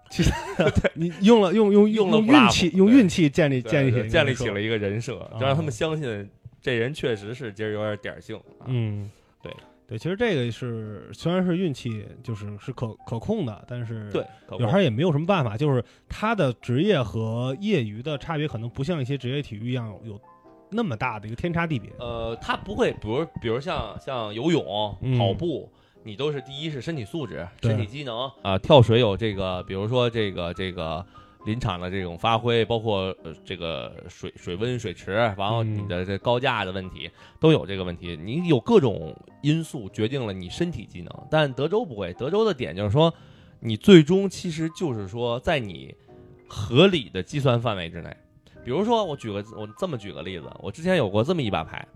了疯了疯了你用了用用用了运气，用运气建立建立起建立起了了一个人设，就让他们相信这人确实是今儿有点点儿性。啊，嗯，对对，其实这个是虽然是运气，就是是可可控的，但是对，可有时候也没有什么办法，就是他的职业和业余的差别可能不像一些职业体育一样有那么大的一个天差地别。呃，他不会，比如比如像像游泳、嗯跑步，你都是第一是身体素质、身体机能。啊、跳水有这个，比如说这个这个临场的这种发挥，包括呃这个水水温、水池，然后嗯你的这高架的问题都有这个问题，你有各种因素决定了你身体机能，但德州不会，德州的点就是说，你最终其实就是说在你合理的计算范围之内。比如说，我举个我这么举个例子，我之前有过这么一把牌，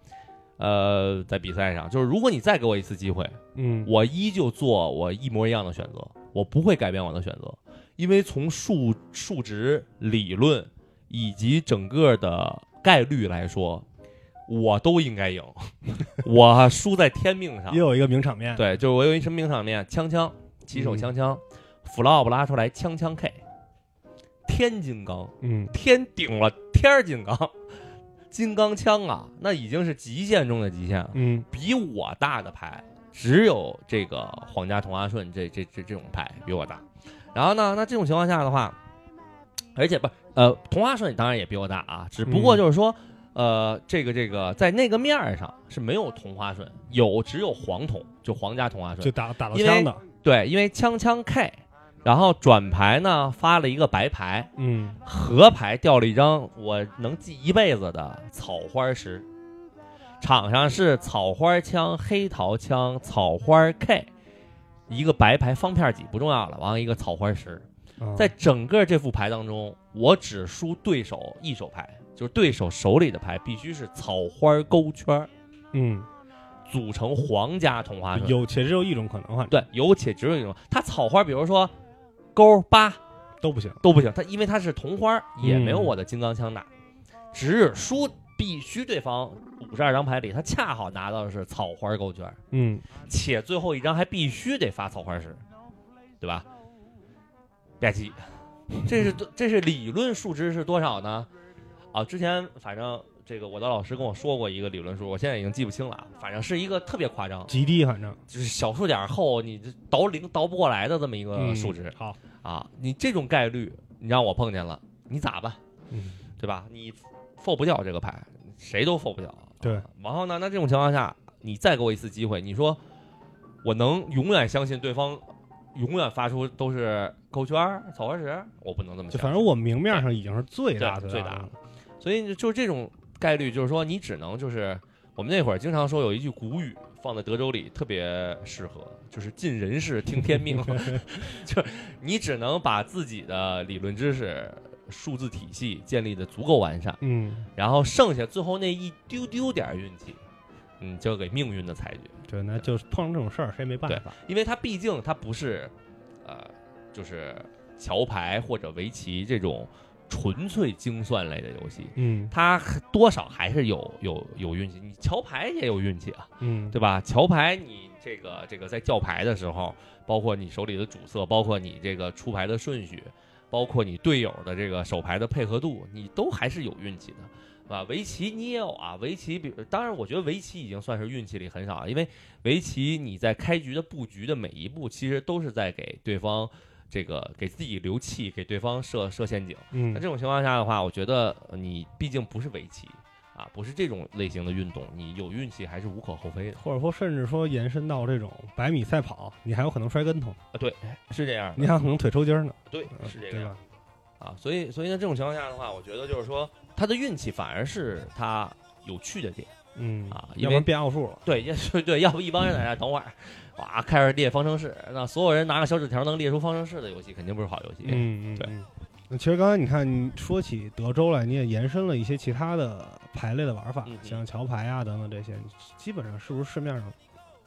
呃，在比赛上，就是如果你再给我一次机会，嗯，我依旧做我一模一样的选择，我不会改变我的选择，因为从数数值、理论以及整个的概率来说，我都应该赢，我输在天命上也。有一个名场面。对，就是我有一什么名场面，枪枪，起手枪枪，flop 拉出来枪枪 K，天金刚，嗯，天顶了天儿金刚，金刚枪啊，那已经是极限中的极限了。嗯比我大的牌只有这个皇家同花顺这这这这种牌比我大。然后呢，那这种情况下的话，而且不呃，同花顺当然也比我大啊，只不过嗯就是说。呃，这个这个，在那个面儿上是没有同花顺，有只有黄铜，就皇家同花顺就。打打到枪的。对，因为枪枪 K 然后转牌呢发了一个白牌，嗯。合牌掉了一张我能记一辈子的草花石，场上是草花枪、黑桃枪、草花 K，一个白牌方片几不重要了，完了一个草花石，啊。在整个这副牌当中，我只输对手一手牌，就是对手手里的牌必须是草花勾圈儿。嗯。组成皇家同花顺，有且只有一种可能，反正。对，有且只有一种，它草花，比如说勾八都不行。都不行，他因为他是同花，也没有嗯我的金刚枪大，只输必须对方五十二张牌里，他恰好拿到的是草花勾圈，嗯且最后一张还必须得发草花石，对吧？吧唧，这是多这是理论数值是多少呢？啊，之前反正这个我的老师跟我说过一个理论数，我现在已经记不清了啊，反正是一个特别夸张，极低，反正就是小数点后你这倒零倒不过来的这么一个嗯数值、好，啊！你这种概率，你让我碰见了，你咋办？嗯对吧？你 f 不掉这个牌，谁都 f 不掉。对啊然后呢，那这种情况下，你再给我一次机会，你说我能永远相信对方，永远发出都是勾圈儿、草花石，我不能这么想。就反正我明面上已经是最大对最大最大的，所以就就是这种概率，就是说你只能就是我们那会儿经常说有一句古语放在德州里特别适合，就是尽人事听天命，就是你只能把自己的理论知识、数字体系建立的足够完善，嗯，然后剩下最后那一丢丢点儿运气，嗯，交给命运的裁决。对，那就是碰上这种事儿，谁也没办法。因为它毕竟它不是，呃，就是桥牌或者围棋这种纯粹精算类的游戏，嗯它多少还是有有有运气。你桥牌也有运气啊，嗯，对吧？桥牌你这个这个在叫牌的时候，包括你手里的主色，包括你这个出牌的顺序，包括你队友的这个手牌的配合度，你都还是有运气的。啊，围棋你也有啊，围棋比当然，我觉得围棋已经算是运气里很少了，因为围棋你在开局的布局的每一步，其实都是在给对方这个给自己留气，给对方设设陷阱。那嗯这种情况下的话，我觉得呃你毕竟不是围棋啊，不是这种类型的运动，你有运气还是无可厚非的或者说甚至说延伸到这种百米赛跑，你还有可能摔跟头，啊。对，是这样，你还有可能腿抽筋儿呢，对，是这个样？啊。所以，所以呢，这种情况下的话，我觉得就是说，他的运气反而是他有趣的点。嗯啊要不然变奥数了。对，要对 对，要不一帮人在那 等会儿，哇，开始列方程式，那所有人拿个小纸条能列出方程式的游戏，肯定不是好游戏。嗯嗯，对其实刚才你看，你说起德州来，你也延伸了一些其他的牌类的玩法像桥牌啊等等这些，基本上是不是市面上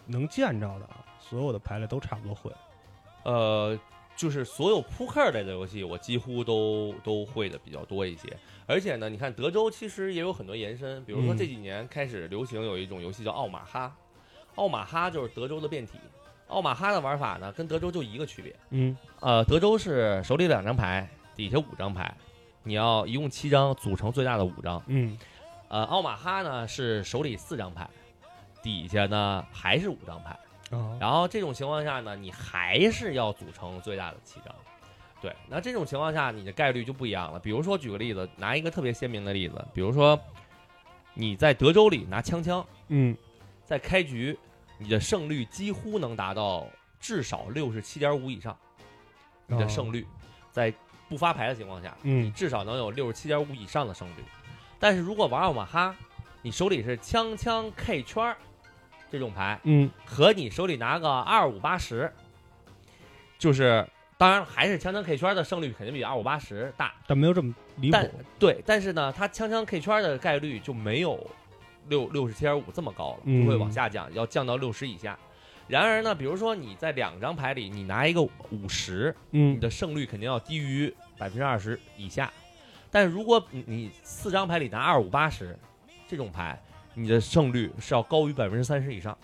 能见着的啊，所有的牌类都差不多会？呃，就是所有扑克类的游戏，我几乎都都会的比较多一些。而且呢，你看德州其实也有很多延伸，比如说嗯这几年开始流行有一种游戏叫奥马哈，奥马哈就是德州的变体。奥马哈的玩法呢，跟德州就一个区别，嗯呃，德州是手里两张牌，底下五张牌，你要一共七张组成最大的五张。嗯呃，奥马哈呢是手里四张牌，底下呢还是五张牌。啊然后这种情况下呢，你还是要组成最大的七张。对，那这种情况下，你的概率就不一样了。比如说，举个例子，拿一个特别鲜明的例子，比如说你在德州里拿枪枪，嗯在开局，你的胜率几乎能达到至少六十七点五以上，你的胜率在不发牌的情况下，嗯至少能有六十七点五以上的胜率。但是如果玩奥马哈，你手里是枪枪 K 圈儿这种牌，嗯和你手里拿个二五八十，就是当然还是枪枪 K 圈的胜率肯定比二五八十大，但没有这么离谱但。对，但是呢，它枪枪 K 圈的概率就没有六六十七点五这么高了，嗯就会往下降，要降到六十以下。然而呢，比如说你在两张牌里，你拿一个五十，你嗯的胜率肯定要低于百分之二十以下。但如果你你四张牌里拿二五八十这种牌，你的胜率是要高于百分之三十以上。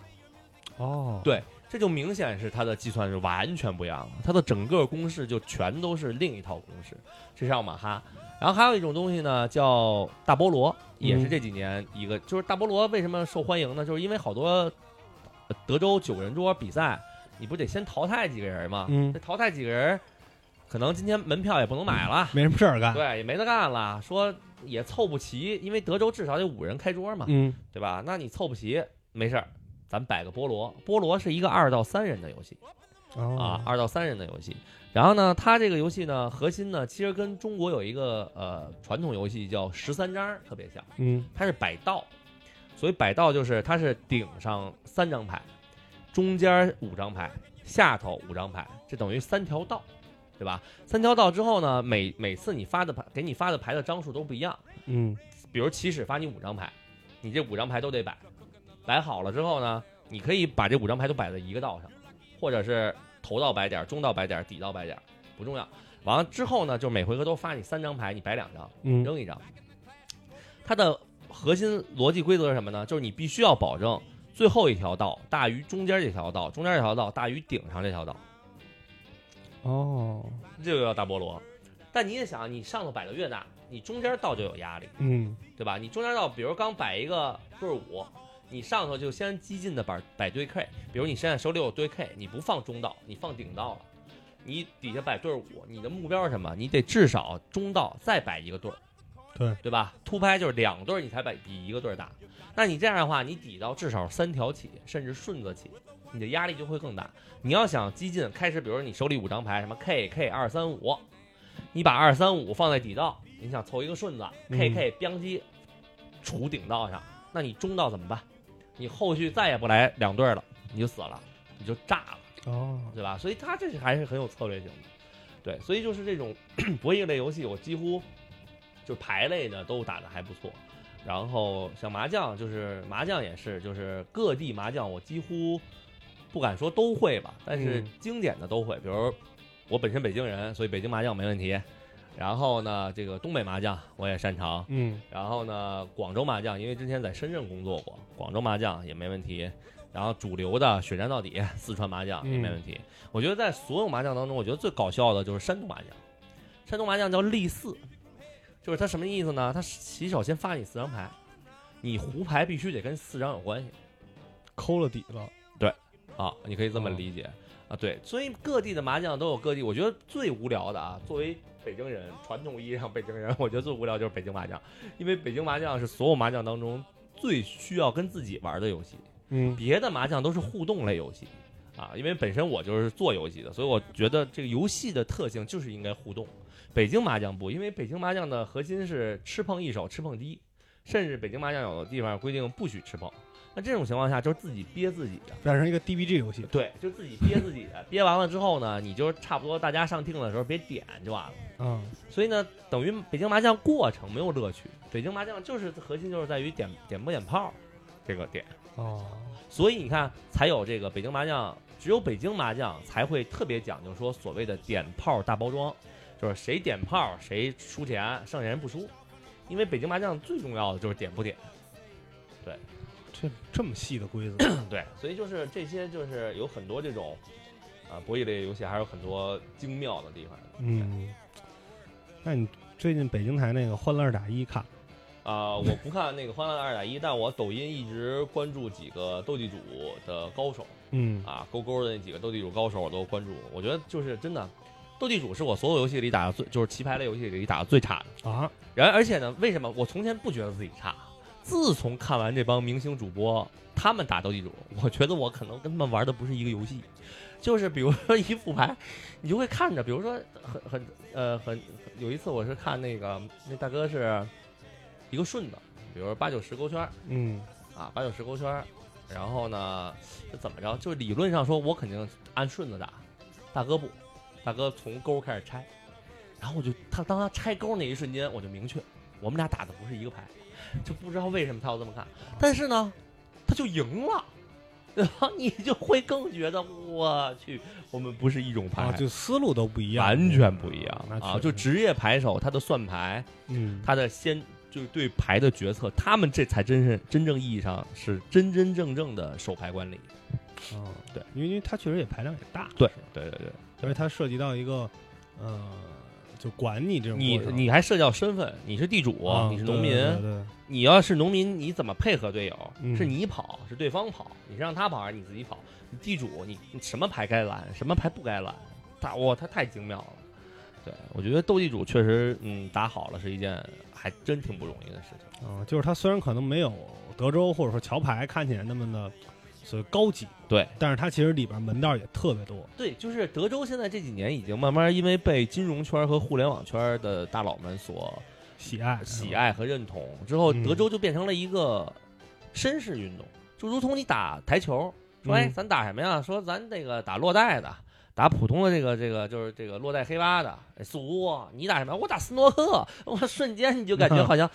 哦，对这就明显是它的计算是完全不一样了，它的整个公式就全都是另一套公式。这是奥马哈，然后还有一种东西呢叫大菠萝，也是嗯这几年一个，就是大菠萝为什么受欢迎呢？就是因为好多呃德州九人桌比赛，你不得先淘汰几个人吗？嗯这淘汰几个人，可能今天门票也不能买了。没什么事儿干。对，也没得干了，说也凑不齐，因为德州至少得五人开桌嘛，嗯对吧？那你凑不齐，没事儿，咱摆个菠萝。菠萝是一个二到三人的游戏，哦。啊，二到三人的游戏。然后呢，它这个游戏呢，核心呢，其实跟中国有一个呃传统游戏叫十三张特别像，嗯。它是摆道，所以摆道就是它是顶上三张牌，中间五张牌，下头五张牌，这等于三条道，对吧？三条道之后呢，每每次你发的牌给你发的牌的张数都不一样，嗯比如起始发你五张牌，你这五张牌都得摆，摆好了之后呢，你可以把这五张牌都摆在一个道上，或者是头到白点儿，中到白点儿，底到白点儿，不重要。完了之后呢，就每回合都发你三张牌，你摆两张，嗯扔一张。它的核心逻辑规则是什么呢？就是你必须要保证最后一条道大于中间这条道，中间这条道大于顶上这条道，哦这个叫大菠萝。但你也想，你上头摆的越大，你中间道就有压力。嗯对吧？你中间道，比如刚摆一个对五，你上头就先激进的摆摆对 K，比如你现在手里有对 K，你不放中道，你放顶道了，你底下摆对五，你的目标是什么？你得至少中道再摆一个对儿，对对吧？突拍就是两对儿你才摆比一个对儿大，那你这样的话，你底道至少三条起，甚至顺子起，你的压力就会更大。你要想激进，开始比如说你手里五张牌，什么 K K 二三五，你把二三五放在底道，你想凑一个顺子，K 嗯 K 标击杵顶道上，那你中道怎么办？你后续再也不来两对儿了，你就死了，你就炸了，哦对吧？所以他这是还是很有策略性的，对，所以就是这种 博弈类游戏，我几乎就牌类的都打的还不错。然后像麻将，就是麻将也是，就是各地麻将我几乎不敢说都会吧，但是嗯经典的都会。比如我本身北京人，所以北京麻将没问题。然后呢，这个东北麻将我也擅长。嗯然后呢，广州麻将，因为之前在深圳工作过，广州麻将也没问题。然后主流的血战到底，四川麻将也没问题。我觉得在所有麻将当中，我觉得最搞笑的就是山东麻将。山东麻将叫立四，就是它什么意思呢？它起手先发你四张牌，你胡牌必须得跟四张有关系抠了底了对啊，你可以这么理解、啊。对，所以各地的麻将都有各地，我觉得最无聊的啊，作为北京人，传统意义上北京人，我觉得最无聊就是北京麻将，因为北京麻将是所有麻将当中最需要跟自己玩的游戏，嗯别的麻将都是互动类游戏。啊，因为本身我就是做游戏的，所以我觉得这个游戏的特性就是应该互动。北京麻将不，因为北京麻将的核心是吃碰一手，吃碰低，甚至北京麻将有的地方规定不许吃碰。那这种情况下，就是自己憋自己的，变成一个 DBG 游戏对，就自己憋自己的，憋完了之后呢，你就差不多大家上听的时候别点就完了。嗯所以呢，等于北京麻将过程没有乐趣，北京麻将就是核心就是在于点点不点炮这个点。哦所以你看，才有这个北京麻将，只有北京麻将才会特别讲究说所谓的点炮大包装，就是谁点炮谁输钱，剩下人不输。因为北京麻将最重要的就是点不点，这这么细的规则 对，所以就是这些就是有很多这种啊博弈类游戏，还有很多精妙的地方。嗯，那你最近北京台那个《欢乐二打一》看 啊、我不看那个《欢乐二打一》，但我抖音一直关注几个斗地主的高手嗯啊，勾勾的那几个斗地主高手我都关注。我觉得就是真的，斗地主是我所有游戏里打的最，就是棋牌类游戏里打的最差的。啊然而且呢，为什么我从前不觉得自己差？自从看完这帮明星主播他们打斗地主，我觉得我可能跟他们玩的不是一个游戏。就是比如说一副牌，你就会看着，比如说很很呃很有一次我是看那个那大哥是一个顺子，比如说八九十勾圈儿嗯啊，八九十勾圈儿，然后呢这怎么着？就理论上说我肯定按顺子打，大哥不，大哥从勾开始拆，然后我就他当他拆勾那一瞬间，我就明确我们俩打的不是一个牌，就不知道为什么他要这么看，但是呢，他就赢了。然后你就会更觉得我去，我们不是一种牌，啊，就思路都不一样，完全不一样啊！那就职业牌手，他的算牌，嗯他的先就是对牌的决策，他们这才真是真正意义上是真真正正的手牌管理。哦对，因为因为他确实也排量也大，对对对对，而且它涉及到一个呃，就管你这种你过程你还涉及到身份，你是地主，啊你是农民，对对对你要是农民，你怎么配合队友？嗯是你跑，是对方跑，你是让他跑还是你自己跑？你地主，你你什么牌该拦，什么牌不该拦？他哇，他太精妙了。对，我觉得斗地主确实，嗯，打好了是一件还真挺不容易的事情。嗯，就是他虽然可能没有德州或者说桥牌看起来那么的所谓高级，对，但是它其实里边门道也特别多。对，就是德州现在这几年已经慢慢因为被金融圈和互联网圈的大佬们所喜爱喜，爱和认同之后，嗯德州就变成了一个绅士运动，就如同你打台球，说哎，嗯咱打什么呀？说咱这个打落袋的，打普通的这个这个就是这个落袋黑八的哎俗，你打什么？我打斯诺克，我瞬间你就感觉 好像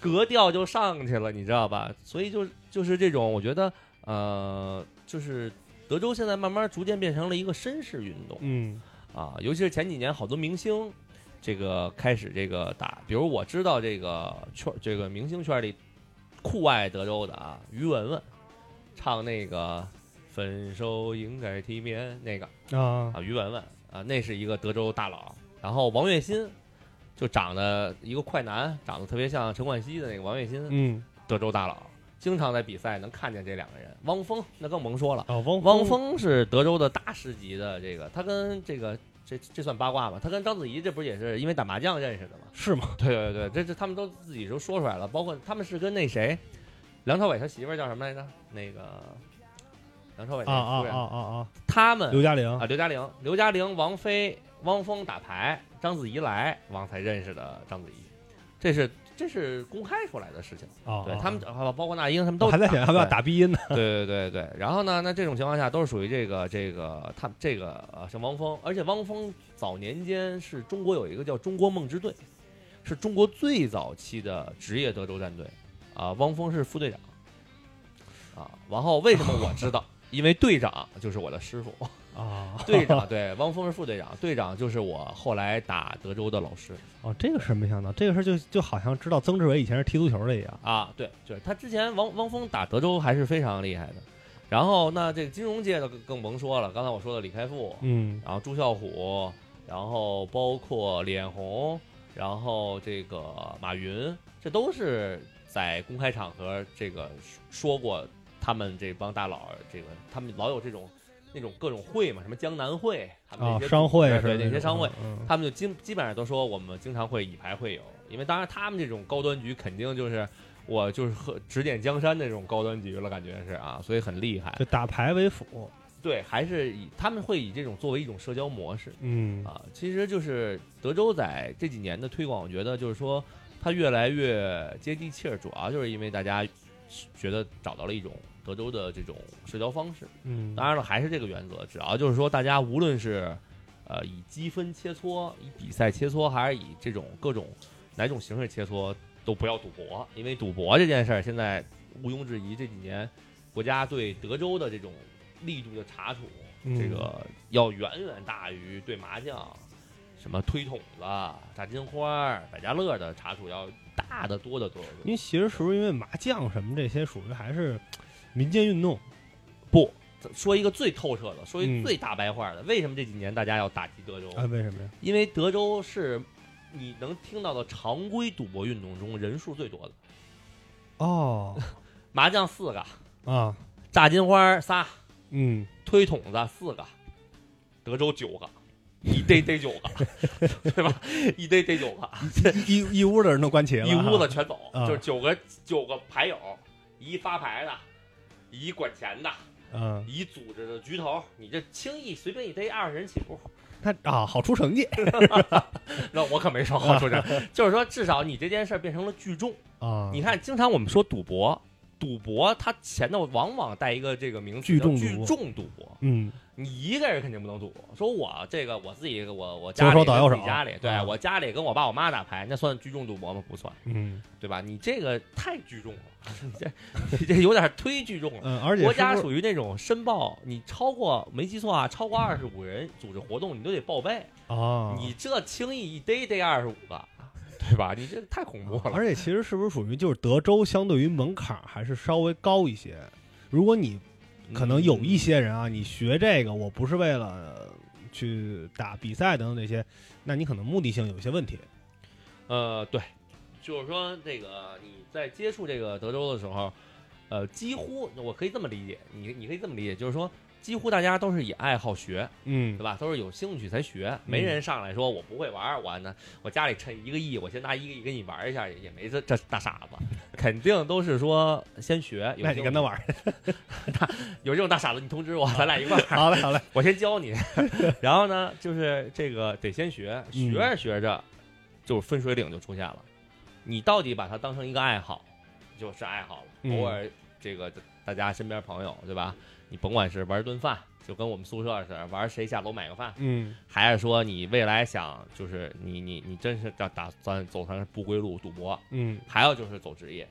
格调就上去了，你知道吧？所以就就是这种，我觉得呃，就是德州现在慢慢逐渐变成了一个绅士运动。嗯啊，尤其是前几年好多明星，这个开始这个打，比如我知道这个圈这个明星圈里酷爱德州的啊，于文文唱那个分手应该体面那个啊啊，于文文啊，那是一个德州大佬。然后王栎鑫就长得一个快男，长得特别像陈冠希的那个王栎鑫，嗯德州大佬，经常在比赛能看见这两个人。汪峰那更甭说了。哦，汪汪峰是德州的大师级的，这个他跟这个这这算八卦吗？他跟章子怡这不是也是因为打麻将认识的吗？是吗？对对对，这这他们都自己都说出来了，包括他们是跟那谁，梁朝伟他媳妇儿叫什么来着？那个梁朝伟啊啊啊啊啊！他们刘嘉玲啊，刘嘉玲、刘嘉玲、王菲、汪峰打牌，章子怡来，王才认识的章子怡，这是这是公开出来的事情。啊，啊对他们，包括那英，他们都我还在想要不要打鼻音呢？对对对对，然后呢，那这种情况下都是属于这个这个他这个呃像汪峰，而且汪峰早年间是中国有一个叫中国梦之队，是中国最早期的职业德州战队，啊，汪峰是副队长，啊，然后为什么我知道？因为队长就是我的师傅，啊，队长 对，汪峰是副队长，队长就是我后来打德州的老师哦，这个事儿没想到，这个事儿就就好像知道曾志伟以前是踢足球的一样。啊，对，就是他之前汪汪峰打德州还是非常厉害的。然后那这个金融界的更更甭说了，刚才我说的李开复，嗯然后朱啸虎，然后包括李彦宏，然后这个马云，这都是在公开场合这个说过，他们这帮大佬，这个他们老有这种那种各种会嘛，什么江南会，他们啊那，些商会对是种对那些商会，，嗯他们就基基本上都说我们经常会以牌会友，因为当然他们这种高端局肯定就是我就是和指点江山那种高端局了，感觉是啊，所以很厉害就。打牌为辅。对，还是以他们会以这种作为一种社交模式嗯啊。其实就是德州仔这几年的推广，我觉得就是说它越来越接地气儿，主要就是因为大家觉得找到了一种德州的这种社交方式。嗯，当然了，还是这个原则，只要就是说大家无论是呃以积分切磋、以比赛切磋，还是以这种各种哪种形式切磋，都不要赌博，因为赌博这件事儿现在毋庸置疑，这几年国家对德州的这种力度的查处，嗯这个要远远大于对麻将。什么推筒子、炸金花、百家乐的查处要大得多得多得多。因为其实是不是因为麻将什么这些属于还是民间运动？不说一个最透彻的，说一最大白话的，为什么这几年大家要打击德州？啊？为什么呀？因为德州是你能听到的常规赌博运动中人数最多的，哦。麻将四个，啊，炸金花仨，嗯，推筒子四个，德州九个，一逮逮九个，对吧？一逮逮九个，一一一屋的人都关齐了，一屋子全走，啊。就是九个九个牌友，一发牌的，一管钱的，嗯，以组织的局头，你这轻易随便一逮二十人起步。他啊，好出成绩 那我可没说好出成绩，就是说至少你这件事变成了聚众。啊！你看，经常我们说赌博，赌博它前头往往带一个这个名词聚众叫聚众赌博。嗯你一个人肯定不能赌，说我这个我自己我我家里跟手倒右手自己家里，对啊我家里跟我爸我妈打牌，那算聚众赌博吗？不算，嗯对吧？你这个太聚众了，你这你这有点忒聚众了。嗯，而且国家属于那种申报，你超过没记错啊，超过二十五人组织活动，你都得报备。啊，你这轻易一逮逮二十五个，对吧？你这太恐怖了。而且其实是不是属于就是德州相对于门槛还是稍微高一些？如果你可能有一些人啊，你学这个，我不是为了呃去打比赛等等这些，那你可能目的性有些问题。呃，对，就是说这个你在接触这个德州的时候，呃，几乎我可以这么理解，你你可以这么理解，就是说几乎大家都是以爱好学，嗯对吧？都是有兴趣才学，没人上来说我不会玩，我呢我家里趁一个亿，我先拿一个亿跟你玩一下，也没这这大傻子，肯定都是说先学。有那你跟他玩儿，有这种大傻子，你通知我，咱俩一块儿，好嘞好嘞，我先教你。然后呢，就是这个得先学，嗯学着学着，就是分水岭就出现了。你到底把它当成一个爱好，就是爱好了。嗯偶尔这个大家身边朋友对吧？你甭管是玩顿饭，就跟我们宿舍似的，玩谁下楼买个饭，嗯。还是说你未来想就是你你你真是打打算走上不归路赌博，嗯。还有就是走职业，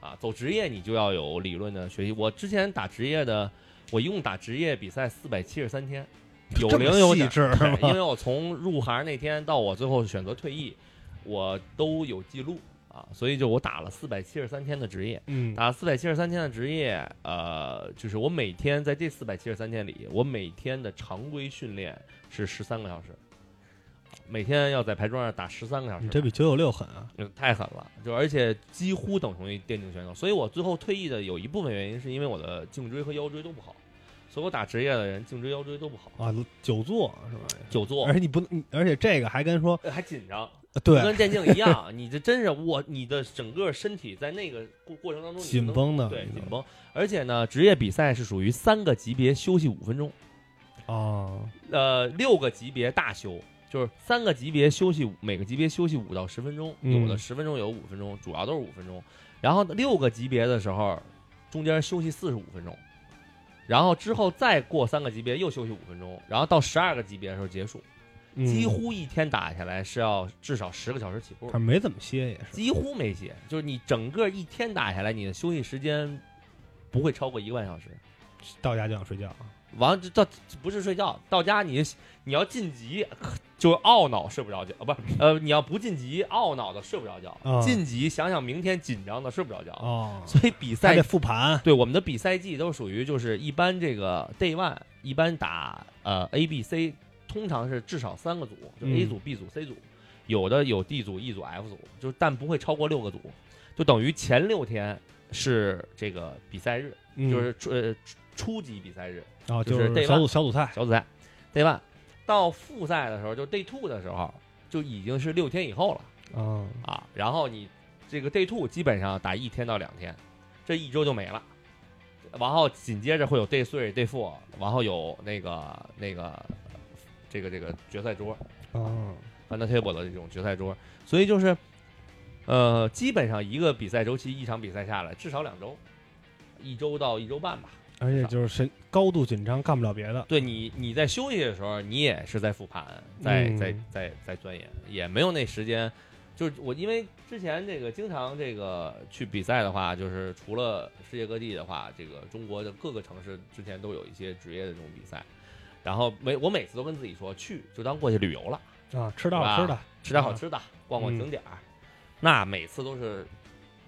啊，走职业你就要有理论的学习。我之前打职业的，我一共打职业比赛四百七十三天，有零有整，细致因为我从入行那天到我最后选择退役，我都有记录啊，所以就我打了四百七十三天的职业。嗯打四百七十三天的职业，呃，就是我每天在这四百七十三天里，我每天的常规训练是十三个小时，每天要在牌桌上打十三个小时。你这比九九六狠啊，嗯，太狠了，就而且几乎等同于电竞选手，所以我最后退役的有一部分原因是因为我的颈椎和腰椎都不好，所以我打职业的人颈椎腰椎都不好，啊，久坐是吧？久坐而且你不能，而且这个还跟说，呃还紧张，呃对，跟电竞一样，你这真是我你的整个身体在那个过过程当中紧绷的，对紧绷，而且呢，职业比赛是属于三个级别休息五分钟，啊，呃，六个级别大休，就是三个级别休息，每个级别休息五到十分钟，嗯有的十分钟，有五分钟，主要都是五分钟。然后六个级别的时候，中间休息四十五分钟，然后之后再过三个级别又休息五分钟，然后到十二个级别的时候结束。嗯。几乎一天打下来是要至少十个小时起步。他，没怎么歇也是，几乎没歇，就是你整个一天打下来，你的休息时间不会超过一个半小时。到家就想睡觉，完了，这到不是睡觉，到家你你要晋级，就懊恼睡不着觉，啊，不是，呃，你要不晋级，懊恼的睡不着觉；啊。晋级，想想明天紧张的睡不着觉。哦，所以比赛复盘，对我们的比赛季都属于就是一般这个 day one 一般打呃 A B C，通常是至少三个组，就 A 嗯组、B 组、C 组，有的有 D 组、E 组、F 组，就但不会超过六个组，就等于前六天是这个比赛日，嗯就是初呃初初级比赛日。然后就是 day 小组小组赛，小组赛，day one，到复赛的时候，就 day two 的时候，就已经是六天以后了嗯，啊。然后你这个 day two 基本上打一天到两天，这一周就没了。然后紧接着会有 day three、day four，然后有那个那个这个这个决赛桌哦，f u n table 的这种决赛桌，所以就是呃，基本上一个比赛周期，一场比赛下来至少两周，一周到一周半吧。而且就是神高度紧张，干不了别的，对你，你在休息的时候，你也是在复盘，在嗯在在在钻研，也没有那时间。就是我，因为之前这个经常这个去比赛的话，就是除了世界各地的话，这个中国的各个城市之前都有一些职业的这种比赛。然后每我每次都跟自己说，去就当过去旅游了，啊，吃到好吃的，吃点好吃的，逛逛嗯景点儿。那每次都是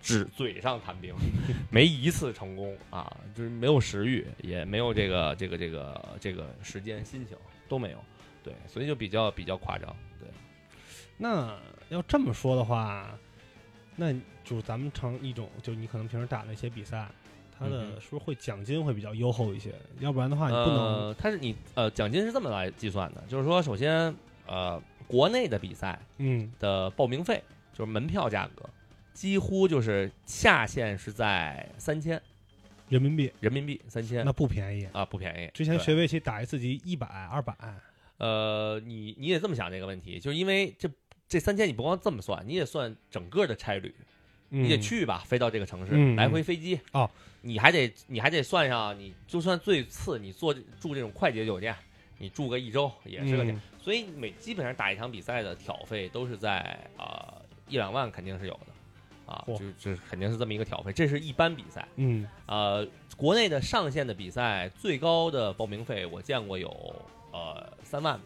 只嘴上谈兵，没一次成功啊，就是没有食欲，也没有这个这个这个这个时间心情都没有，对，所以就比较比较夸张，对，那要这么说的话，那就是咱们成一种，就你可能平时打那些比赛，它的是不是会奖金会比较优厚一些？要不然的话，你不能呃，它是你呃奖金是这么来计算的，就是说首先呃国内的比赛嗯。的报名费就是门票价格，几乎就是下限是在三千人民币，人民币，三千。那不便宜。啊不便宜，之前学围棋打一次级一百二百，呃，你你也这么想这个问题，就是因为这这三千你不光这么算，你也算整个的差旅，你你得去吧，飞到这个城市，嗯来回飞机哦，你还得你还得算上，你就算最次，你做住这种快捷酒店，你住个一周也是个钱，嗯所以每基本上打一场比赛的挑费都是在呃一两万肯定是有的，啊，嚯就就肯定是这么一个挑费，这是一般比赛。嗯呃，国内的上线的比赛最高的报名费我见过有呃三万，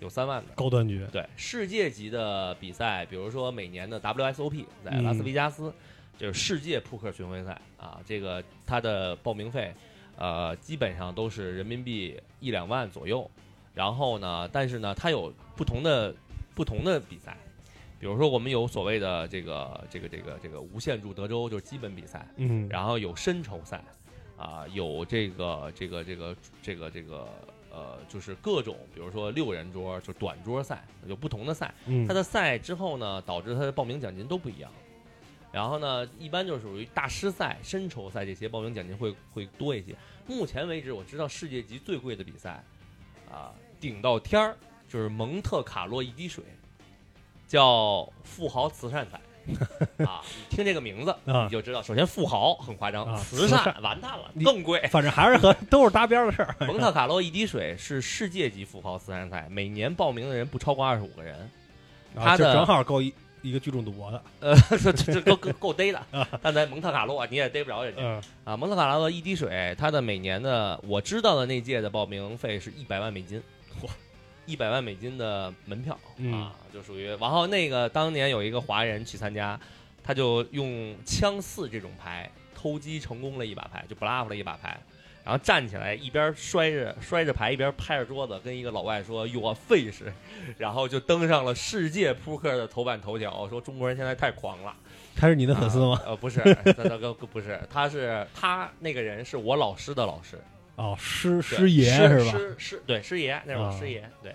有三万的。高端局，对，世界级的比赛，比如说每年的 WSOP 在嗯拉斯维加斯，就是世界扑克巡回赛啊，这个它的报名费，呃，基本上都是人民币一两万左右。然后呢，但是呢，它有不同的不同的比赛，比如说我们有所谓的这个这个这个这个无限注德州，就是基本比赛，嗯，然后有深筹赛，啊，有这个这个这个这个这个呃，就是各种，比如说六人桌就短桌赛，有不同的赛。嗯它的赛之后呢，导致它的报名奖金都不一样。然后呢，一般就是属于大师赛、深筹赛这些报名奖金会会多一些。目前为止，我知道世界级最贵的比赛，啊，顶到天儿就是蒙特卡洛一滴水，叫富豪慈善赛。啊，你听这个名字啊你就知道，首先富豪很夸张，啊 慈善完蛋了，更贵。反正还是和都是搭边的事儿。蒙特卡洛一滴水是世界级富豪慈善赛，每年报名的人不超过二十五个人。他的正好够一一个聚众赌博的。呃，这这这够够够逮的，但在蒙特卡洛你也逮不着人家嗯啊。蒙特卡洛一滴水，它的每年的我知道的那届的报名费是一百万美金，嚯，一百万美金的门票嗯啊，就属于。然后那个当年有一个华人去参加，他就用枪四这种牌偷鸡成功了一把牌，就 bluff 了一把牌。然后站起来，一边摔着摔着牌，一边拍着桌子，跟一个老外说 “You are fish”，然后就登上了世界扑克的头版头条，说中国人现在太狂了。他是你的粉丝吗？啊呃，不是，他他哥不是，他是他那个人是我老师的老师，哦，师对师爷师是吧？师师对师爷那是我啊师爷，对。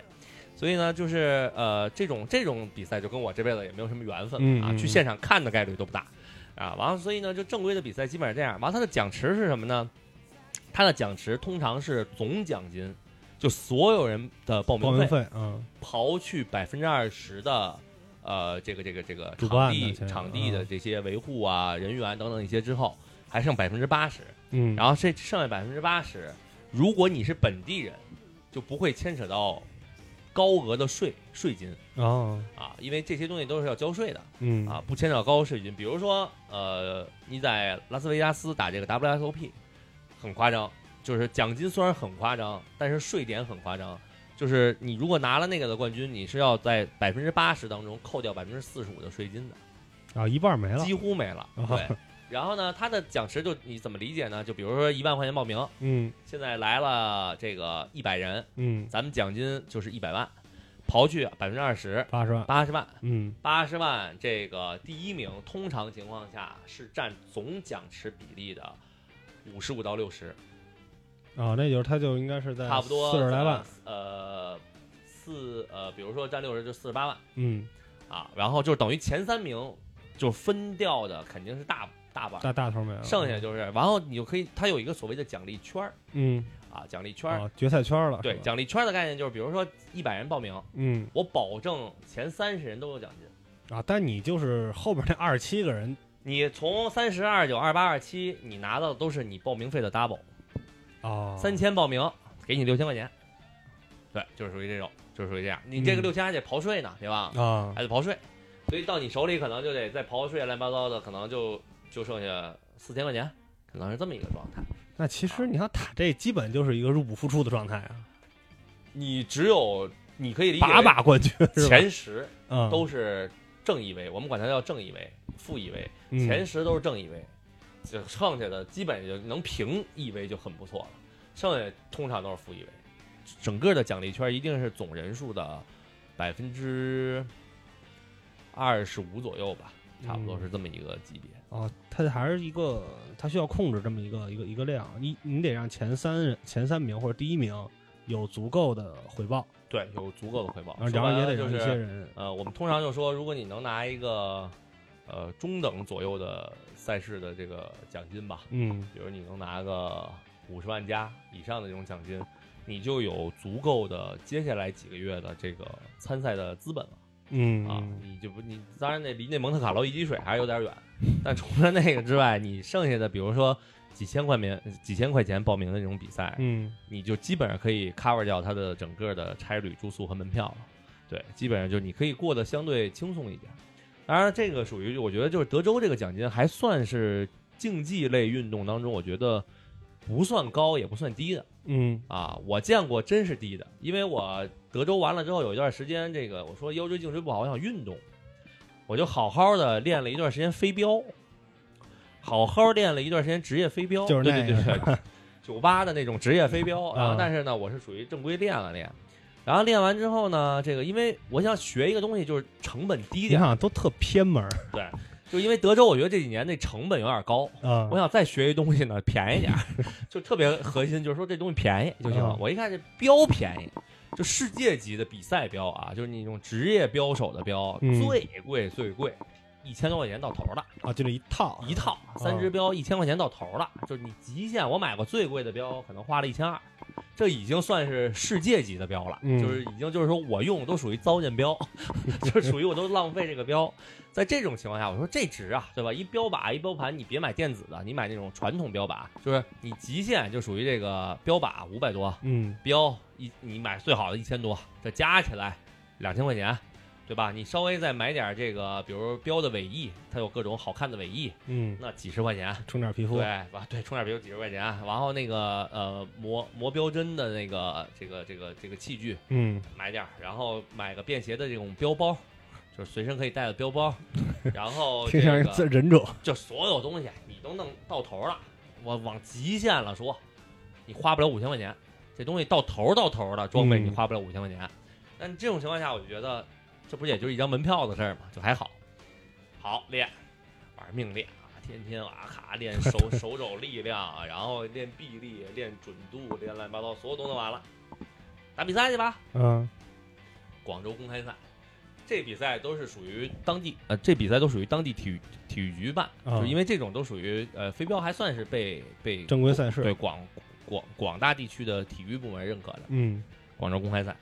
所以呢，就是呃，这种这种比赛就跟我这辈子也没有什么缘分啊，嗯嗯去现场看的概率都不大啊。完了，所以呢，就正规的比赛基本上这样。完了，他的奖池是什么呢？它的奖池通常是总奖金，就所有人的报报名费名费，嗯刨去百分之二十的呃这个这个这个主办场地钱场地的嗯这些维护啊、人员等等一些之后，还剩百分之八十。嗯，然后这剩下百分之八十，如果你是本地人，就不会牵扯到高额的税税金哦，啊，因为这些东西都是要交税的嗯啊，不牵扯到高额税金。比如说，呃，你在拉斯维加斯打这个 WSOP，很夸张，就是奖金虽然很夸张，但是税点很夸张。就是你如果拿了那个的冠军，你是要在百分之八十当中扣掉百分之四十五的税金的。啊，一半没了。几乎没了。啊对，然后呢，他的奖池就你怎么理解呢？就比如说一万块钱报名，嗯现在来了这个一百人，嗯，咱们奖金就是一百万，刨去百分之二十，八十万。八十万，嗯八十万这个第一名，通常情况下是占总奖池比例的五十五到六十，啊，那就是他就应该是在差不多四十来万。，呃，四呃，比如说占六十就四十八万嗯，啊，然后就等于前三名就分掉的肯定是大大把。大大头没有。剩下就是，然后你就可以，他有一个所谓的奖励圈儿嗯啊，奖励圈儿。啊，决赛圈了。对，奖励圈的概念就是，比如说一百人报名，嗯我保证前三十人都有奖金。啊，但你就是后边那二十七个人你从三十二九、二八、二七，你拿到的都是你报名费的 double。哦，三千报名，给你六千块钱。对，就是属于这种，就是属于这样。你这个嗯六千还得刨税呢，对吧？啊还得刨税，所以到你手里可能就得再刨税，乱七八糟的，可能就就剩下四千块钱，可能是这么一个状态。那其实你看打这基本就是一个入不敷出的状态啊，你只有你可以理解把把冠军？前十嗯都是正一位，我们管它叫正一位、负一位，嗯前十都是正一位，就剩下的基本就能平一位就很不错了，剩下通常都是负一位。整个的奖励圈一定是总人数的百分之二十五左右吧，差不多是这么一个级别。哦，它还是一个，它需要控制这么一个一个一个量，你你得让前三前三名或者第一名有足够的回报，对，有足够的回报，然后就是些人，呃，我们通常就说，如果你能拿一个呃中等左右的赛事的这个奖金吧，嗯比如你能拿个五十万加以上的这种奖金，你就有足够的接下来几个月的这个参赛的资本了嗯啊！你就不你当然那离那蒙特卡洛一滴水还是有点远，但除了那个之外，你剩下的比如说几千块钱几千块钱报名的那种比赛，嗯你就基本上可以 cover 掉它的整个的差旅、住宿和门票了。对，基本上就是你可以过得相对轻松一点。当然，这个属于我觉得就是德州这个奖金还算是竞技类运动当中，我觉得不算高也不算低的嗯啊。我见过真是低的，因为我德州完了之后有一段时间，这个我说腰椎颈椎不好，我想运动，我就好好的练了一段时间飞镖，好好练了一段时间职业飞镖，就是对对那对对，酒吧的那种职业飞镖。然后啊但是呢，我是属于正规练了练，然后练完之后呢，这个因为我想学一个东西，就是成本低点。你，看都特偏门，对，就因为德州，我觉得这几年那成本有点高，啊。我想再学一东西呢，便宜点，就特别核心，就是说这东西便宜就行了。嗯。我一看这标便宜，就世界级的比赛标啊，就是那种职业标手的标，嗯。最贵最贵，一千多块钱到头了，啊，就这一套一套三只标一千块钱到头了，就是你极限，我买过最贵的标可能花了一千二，这已经算是世界级的标了，嗯就是已经就是说我用的都属于糟践标，就属于我都浪费这个标。在这种情况下，我说这值啊，对吧？一标靶一标盘，你别买电子的，你买那种传统标靶，就是你极限就属于这个标靶五百多，嗯标一你买最好的一千多，这加起来两千块钱，对吧？你稍微再买点这个，比如标的尾翼，它有各种好看的尾翼，嗯，那几十块钱，充点皮肤对吧？对，充点皮肤几十块钱，然后那个呃磨磨标针的那个这个这个这个器具嗯买点，然后买个便携的这种标包，就是随身可以带的标包，然后听像这个是忍者就所有东西你都弄到头了，我往极限了说，你花不了五千块钱，这东西到头到头的装备嗯你花不了五千块钱。但这种情况下，我就觉得这不也就是一张门票的事儿嘛，就还好。好练，玩命练啊，天天哇咔练手 手肘力量，啊然后练臂力，练准度，练乱七八糟，所有都弄完了，打比赛去吧。嗯广州公开赛，这比赛都是属于当地呃，这比赛都属于当地体育体育局办，啊就因为这种都属于呃飞镖还算是被被正规赛事对广广广大地区的体育部门认可的嗯广州公开赛。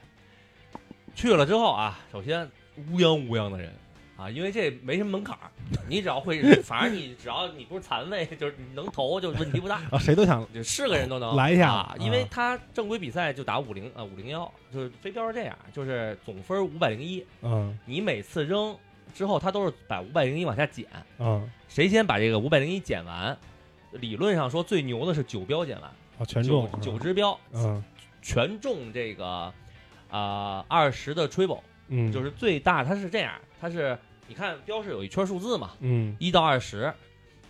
去了之后啊，首先乌泱乌泱的人。啊，因为这没什么门槛儿，你只要会，反正你只要你不是残废，就是你能投就问题不大。啊，谁都想就是个人都能。来一下。啊，啊。因为他正规比赛就打五零啊五零幺，就是飞镖是这样，就是总分五百零一，嗯。你每次扔之后，他都是把五百零一往下减，嗯。谁先把这个五百零一减完，理论上说最牛的是九标减完，啊全中九支标嗯。全中这个啊二十的 triple，嗯。就是最大，它是这样，它是你看标是有一圈数字嘛，嗯。一到二十，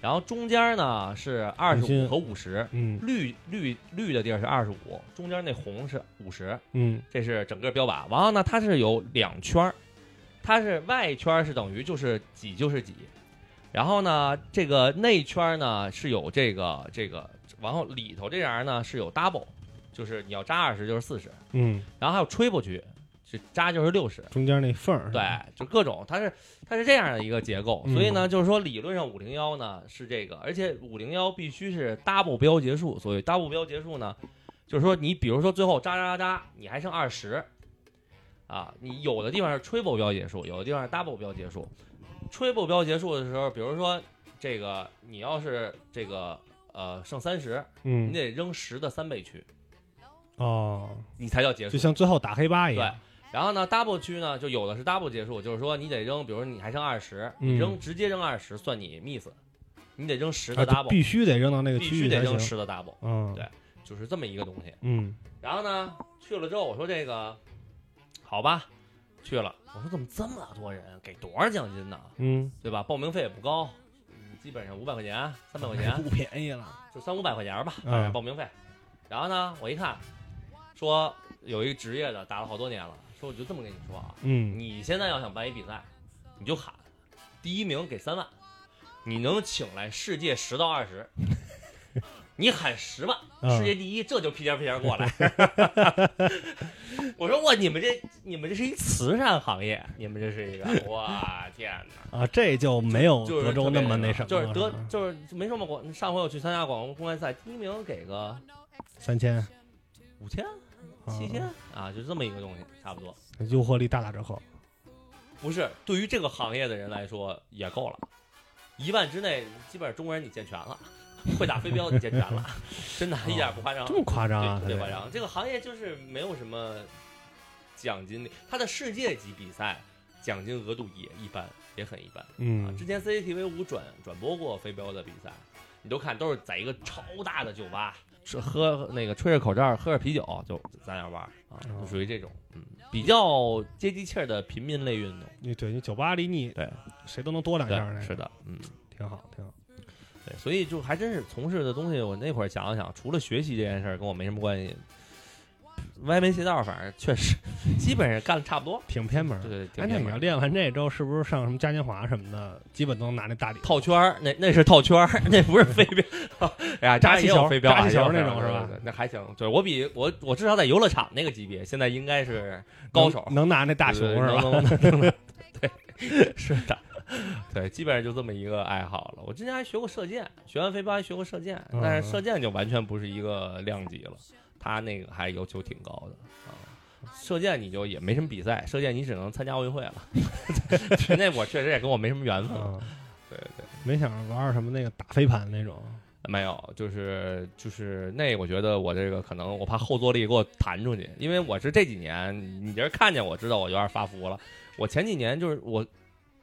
然后中间呢是二十五和五十。嗯。绿绿绿的地儿是二十五，中间那红是五十，嗯。这是整个标靶。然后呢，它是有两圈儿，它是外圈儿是等于就是几就是几，然后呢，这个内圈呢是有这个这个，然后里头这样呢是有 double，就是你要扎二十就是四十，嗯，然后还有 triple 区，就扎就是六十。中间那缝儿对，就各种，它是它是这样的一个结构，嗯所以呢，就是说理论上五零幺呢是这个，而且五零幺必须是 double 标结束，所以 double 标结束呢，就是说你比如说最后扎扎扎扎，你还剩二十，啊，你有的地方是 triple 标结束，有的地方是 double 标结束，triple 标结束的时候，比如说这个你要是这个呃剩三十，你嗯得扔十的三倍去，哦，你才叫结束就。像最后打黑八一样，然后呢，double 区呢，就有的是 double 结束，就是说你得扔，比如说你还剩二十，嗯你扔直接扔二十算你 miss，你得扔十的啊，就 double，、必须得扔到那个必须得扔。十的 double，嗯，对就是这么一个东西。嗯然后呢，去了之后我说这个好吧，去了，我说怎么这么多人，给多少奖金呢？嗯，对吧？报名费也不高，嗯基本上五百块钱、三百块钱，不便宜了。就三五百块钱吧，嗯反正报名费。然后呢，我一看，说有一个职业的打了好多年了，说我就这么跟你说啊，嗯你现在要想办一比赛，你就喊第一名给三万，你能请来世界十到二十，你喊十万，嗯世界第一，这就屁颠屁颠过来。我说哇，你们这你们这是一慈善行业，你们这是一个，哇天哪！啊，这就没有就是德州那么那什么，就是德就是没什么，广上回我去参加广东公开赛，第一名给个三千，五千、七千啊，就这么一个东西，差不多。诱惑力大打折扣。不是，对于这个行业的人来说也够了，一万之内，基本上中国人你健全了，会打飞镖你健全了，真的，一点不夸张，这么夸张啊？他这对特别夸张。这个行业就是没有什么奖金的，它的世界级比赛奖金额度也一般，也很一般。啊，嗯之前 CCTV 五转转播过飞镖的比赛，你都看都是在一个超大的酒吧，吃喝那个吹着口罩，喝着啤酒就咱俩玩啊，哦就属于这种嗯比较接地气儿的平民类运动。你对你酒吧离你对谁都能多两下那对，个，是的，嗯，挺好，挺好。对，所以就还真是从事的东西，我那会儿想了想，除了学习这件事儿跟我没什么关系，歪门邪道，反正确实 基本上干的差不多。挺偏门儿。对对，挺偏门儿。你要练完这之后，是不是上什么嘉年华什么的，基本都能拿那大礼？套圈儿，那那是套圈儿，那不是飞镖。哎呀，扎气球飞镖啊，扎气球那种是吧那还行。对我比我我至少在游乐场那个级别，现在应该是高手。能能拿那大熊是吧？对，是的，对，基本上就这么一个爱好了。我之前还学过射箭，学完飞镖还学过射箭，嗯但是射箭就完全不是一个量级了，他那个还要求挺高的啊。射箭你就也没什么比赛，射箭你只能参加奥运会了。那我确实也跟我没什么缘分。嗯，对对。没想着玩儿什么那个打飞盘那种。没有，就是就是那，我觉得我这个可能我怕后坐力给我弹出去，因为我是这几年，你这看见我知道我有点发福了。我前几年就是我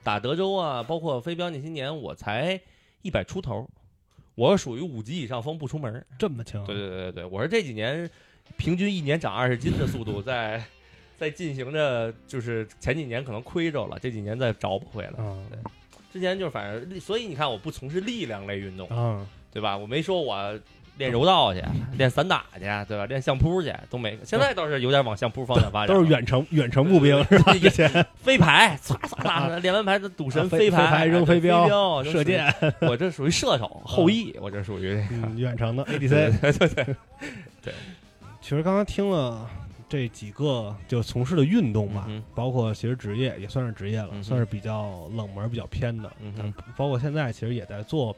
打德州啊，包括飞镖那些年，我才一百出头，我属于五级以上风不出门儿。这么轻？对对对对对，我是这几年平均一年长二十斤的速度在在进行着，就是前几年可能亏着了，这几年再找不回来。嗯之前就是反正，所以你看我不从事力量类运动。嗯，对吧？我没说我练柔道去，练散打去，对吧？练相扑去都没。现在倒是有点往相扑方向发展，都是远程远程步兵是吧？以前飞牌，唰唰唰，练完牌的赌神啊飞牌、扔飞镖、射箭，我这属于射手后羿，我这属于嗯，远程的 ADC。对对对对，其实刚刚听了这几个就从事的运动吧，嗯包括其实职业也算是职业了，算是比较冷门、比较偏的。嗯包括现在其实也在做，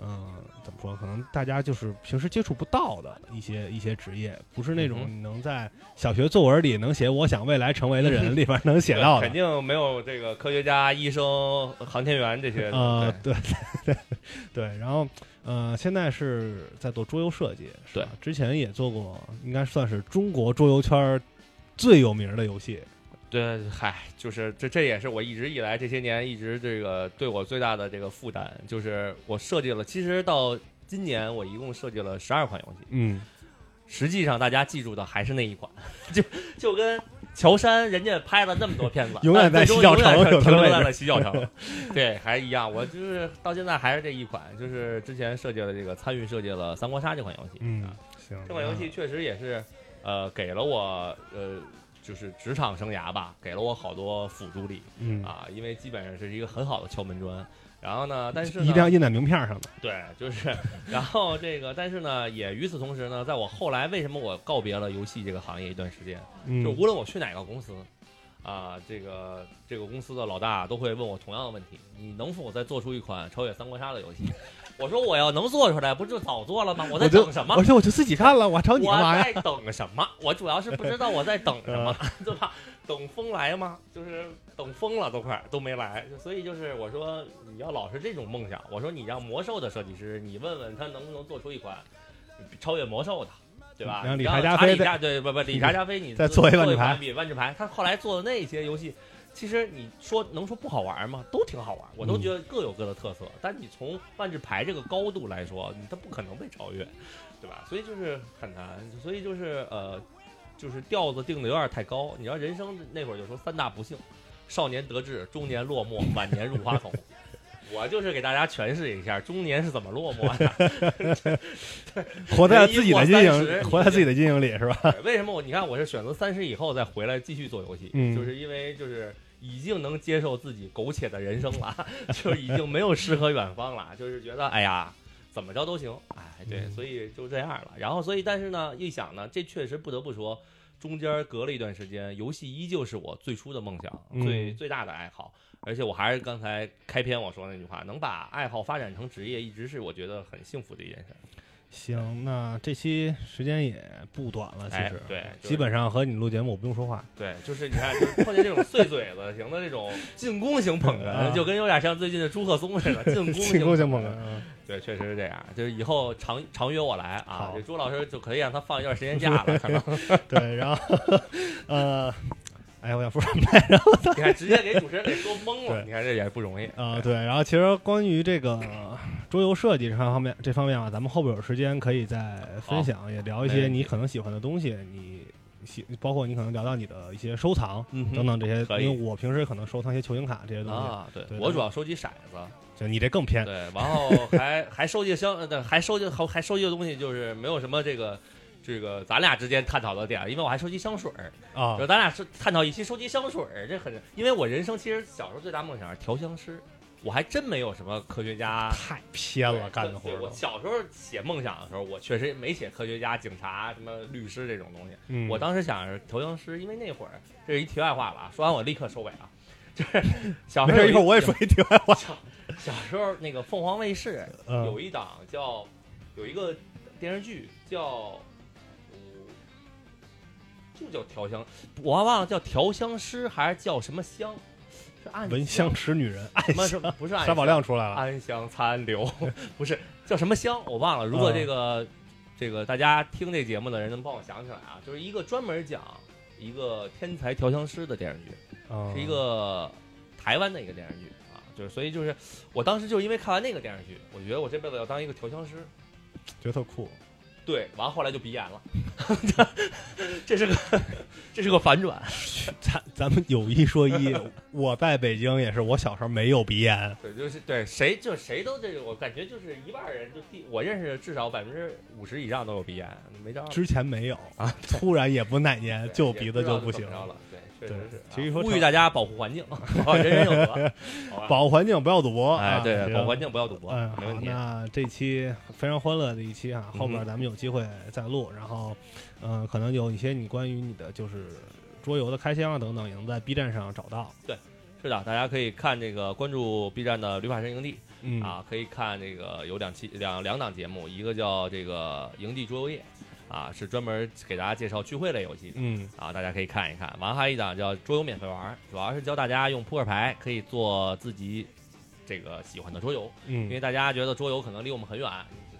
嗯、怎么说？可能大家就是平时接触不到的一些一些职业，不是那种能在小学作文里能写“我想未来成为的人 ”里边能写到的肯。定没有这个科学家、医生、航天员这些。呃，对对对对，然后呃，现在是在做桌游设计，是吧？之前也做过，应该算是中国桌游圈最有名的游戏。对，嗨，就是这这也是我一直以来这些年一直这个对我最大的这个负担，就是我设计了，其实到今年我一共设计了十二款游戏，嗯，实际上大家记住的还是那一款，就就跟乔杉人家拍了那么多片子，永远在洗脚城停留在了洗脚城，对，还一样，我就是到现在还是这一款，就是之前设计了这个参与设计了《三国杀》这款游戏，嗯啊，行，这款游戏确实也是，呃，给了我呃，就是职场生涯吧，给了我好多辅助力嗯，啊，因为基本上是一个很好的敲门砖。然后呢，但是一定要印在名片上的。对，就是，然后这个，但是呢，也与此同时呢，在我后来为什么我告别了游戏这个行业一段时间，嗯，就无论我去哪个公司，啊，这个这个公司的老大都会问我同样的问题：你能否再做出一款超越三国杀的游戏？我说我要能做出来，不就早做了吗？我在等什么？我说我就自己看了，我找你我干嘛呀？在等什么？我主要是不知道我在等什么，对吧？等风来吗？就是等风了都快都没来，所以就是我说你要老是这种梦想，我说你让魔兽的设计师，你问问他能不能做出一款超越魔兽的。对吧？让理查加菲对不不理查加菲，你再做一万智牌万智牌，他后来做的那些游戏，其实你说能说不好玩吗？都挺好玩，我都嗯觉得各有各的特色。但你从万智牌这个高度来说，你它不可能被超越，对吧？所以就是很难，所以就是呃，就是调子定的有点太高。你知道人生那会儿就说三大不幸：少年得志，中年落寞，晚年入花丛。我就是给大家诠释一下中年是怎么落寞的。活在自己的阴影，30活在自己的阴影里是吧？为什么我你看我是选择三十以后再回来继续做游戏，嗯就是因为就是已经能接受自己苟且的人生了，就已经没有诗和远方了，就是觉得哎呀怎么着都行，哎对，嗯所以就这样了。然后所以但是呢，一想呢，这确实不得不说，中间隔了一段时间，游戏依旧是我最初的梦想，嗯最最大的爱好。而且我还是刚才开篇我说那句话，能把爱好发展成职业，一直是我觉得很幸福的一件事。行，那这期时间也不短了，其哎实，对就是基本上和你录节目我不用说话。对，就是你看，就是碰见这种碎嘴子型的这种进攻型捧啊哏，就跟有点像最近的朱鹤松似的进攻 进攻性捧捧哏，嗯对，确实是这样。就是以后常常约我来啊，这朱老师就可以让他放一段时间假了，可能 对，然后呃，哎，我想说什么来着？你看直接给主持人给说懵了，你看这也不容易啊，对，然后其实关于这个桌游设计这方面这方面啊，咱们后边有时间可以再分享，也聊一些你可能喜欢的东西，你喜包括你可能聊到你的一些收藏嗯等等这些，因为我平时可能收藏一些球星卡这些东西，啊。对对我主要收集骰子，就你这更偏。对，然后还还收集相，呃对，还收集还还收集的东西就是没有什么这个这个咱俩之间探讨的点，因为我还收集香水儿，啊然后，咱俩是探讨一期收集香水儿，这很，因为我人生其实小时候最大梦想是调香师，我还真没有什么科学家太偏了，干的活我小时候写梦想的时候，我确实没写科学家、警察、什么律师这种东西。嗯，我当时想是调香师，因为那会儿这是一题外话了啊，说完我立刻收尾啊。就是小时候一会儿我也说一题外话。小小时候那个凤凰卫视嗯有一档叫有一个电视剧叫。嗯就叫调香，我还忘了叫调香师还是叫什么香，是暗闻香识女人，什么什么不是暗沙宝亮出来了。安香残留，不是叫什么香，我忘了。如果嗯这个、这个大家听这节目的人能帮我想起来啊，就是一个专门讲一个天才调香师的电视剧，嗯是一个台湾的一个电视剧啊，就是所以就是我当时就是因为看完那个电视剧，我觉得我这辈子要当一个调香师。觉得特酷。对，完后来就鼻炎了，这是个这是个反转。咱咱们有一说一，我在北京也是，我小时候没有鼻炎，对，就是对谁就谁都这个，我感觉就是一半人就第我认识至少百分之五十以上都有鼻炎，没招。之前没有啊，突然也不哪年就鼻子就不行了。对，确实对是。其实说啊呼吁大家保护环境，好人人有责。保护环境，不要赌博。哎，啊对，保护环境不要赌博，嗯，没问题。那这期非常欢乐的一期啊，后嗯哼边咱们有机会再录，然后，嗯、可能有一些你关于你的就是桌游的开箱啊等等，也能在 B 站上找到。对是的，大家可以看这个关注 B 站的旅法神营地嗯啊，可以看这个有两期两两档节目，一个叫这个营地桌游夜啊，是专门给大家介绍聚会类游戏的。嗯啊，大家可以看一看。完还有一档叫桌游免费玩，主要是教大家用扑克牌可以做自己这个喜欢的桌游。嗯因为嗯大家觉得桌游可能离我们很远，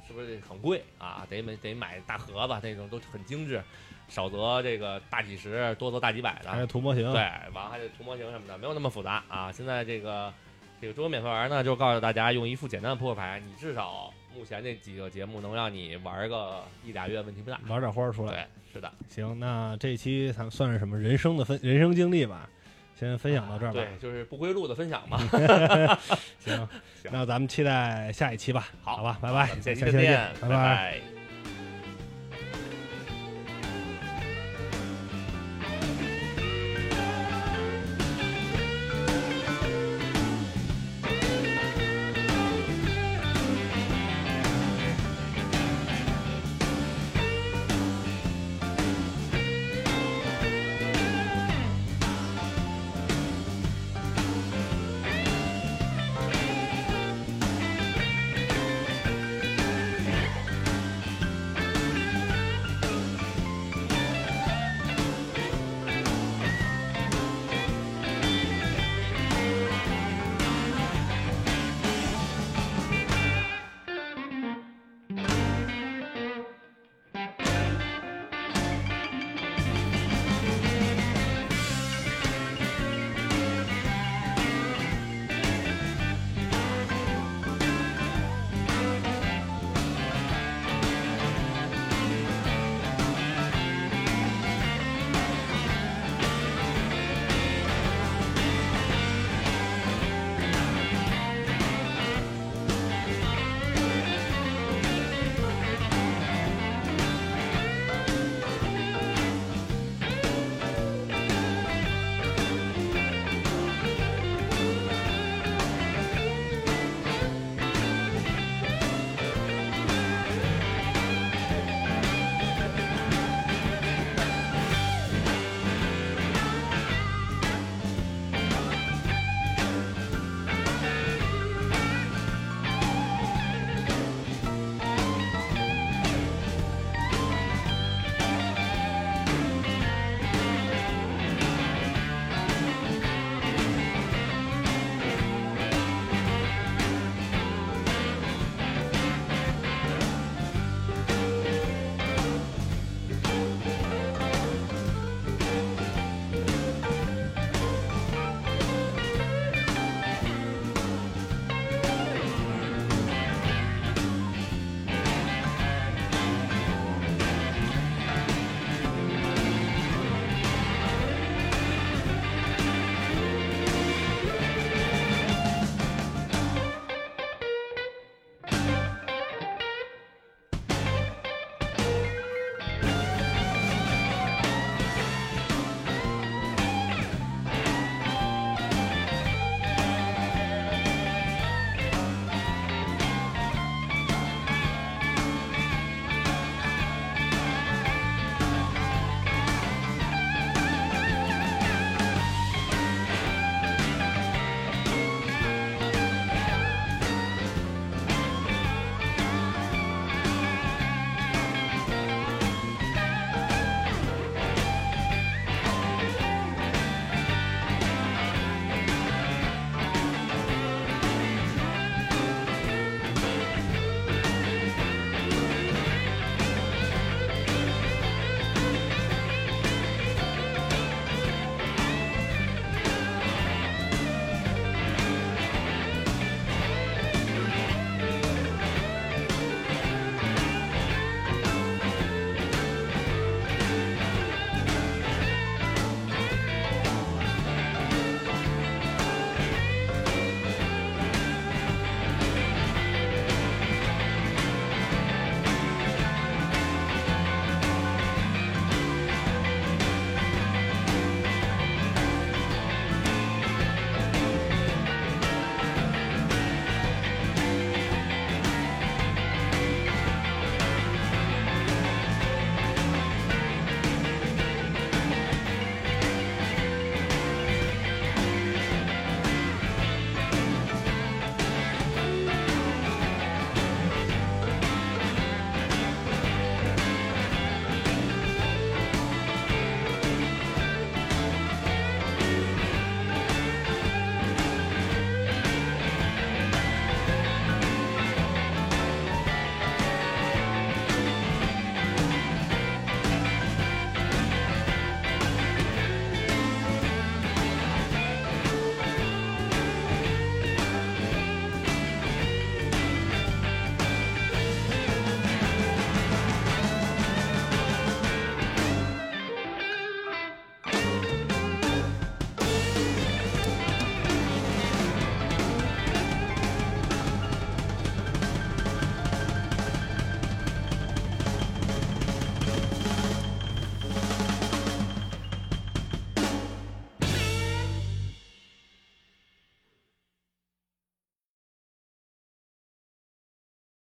是不是很贵啊？得买得买大盒子，那种都很精致，少则这个大几十，多则大几百的。还有图模型。对，完还得涂模型什么的，没有那么复杂啊。现在这个这个桌游免费玩呢，就告诉大家用一副简单的扑克牌，你至少目前这几个节目能让你玩个一俩月问题不大。玩点花出来。对，是的，行，那这期咱们算是什么人生的分人生经历吧，先分享到这儿吧。对，就是不归路的分享嘛。行，行那咱们期待下一期吧。好好吧，拜拜，下期再见，拜拜。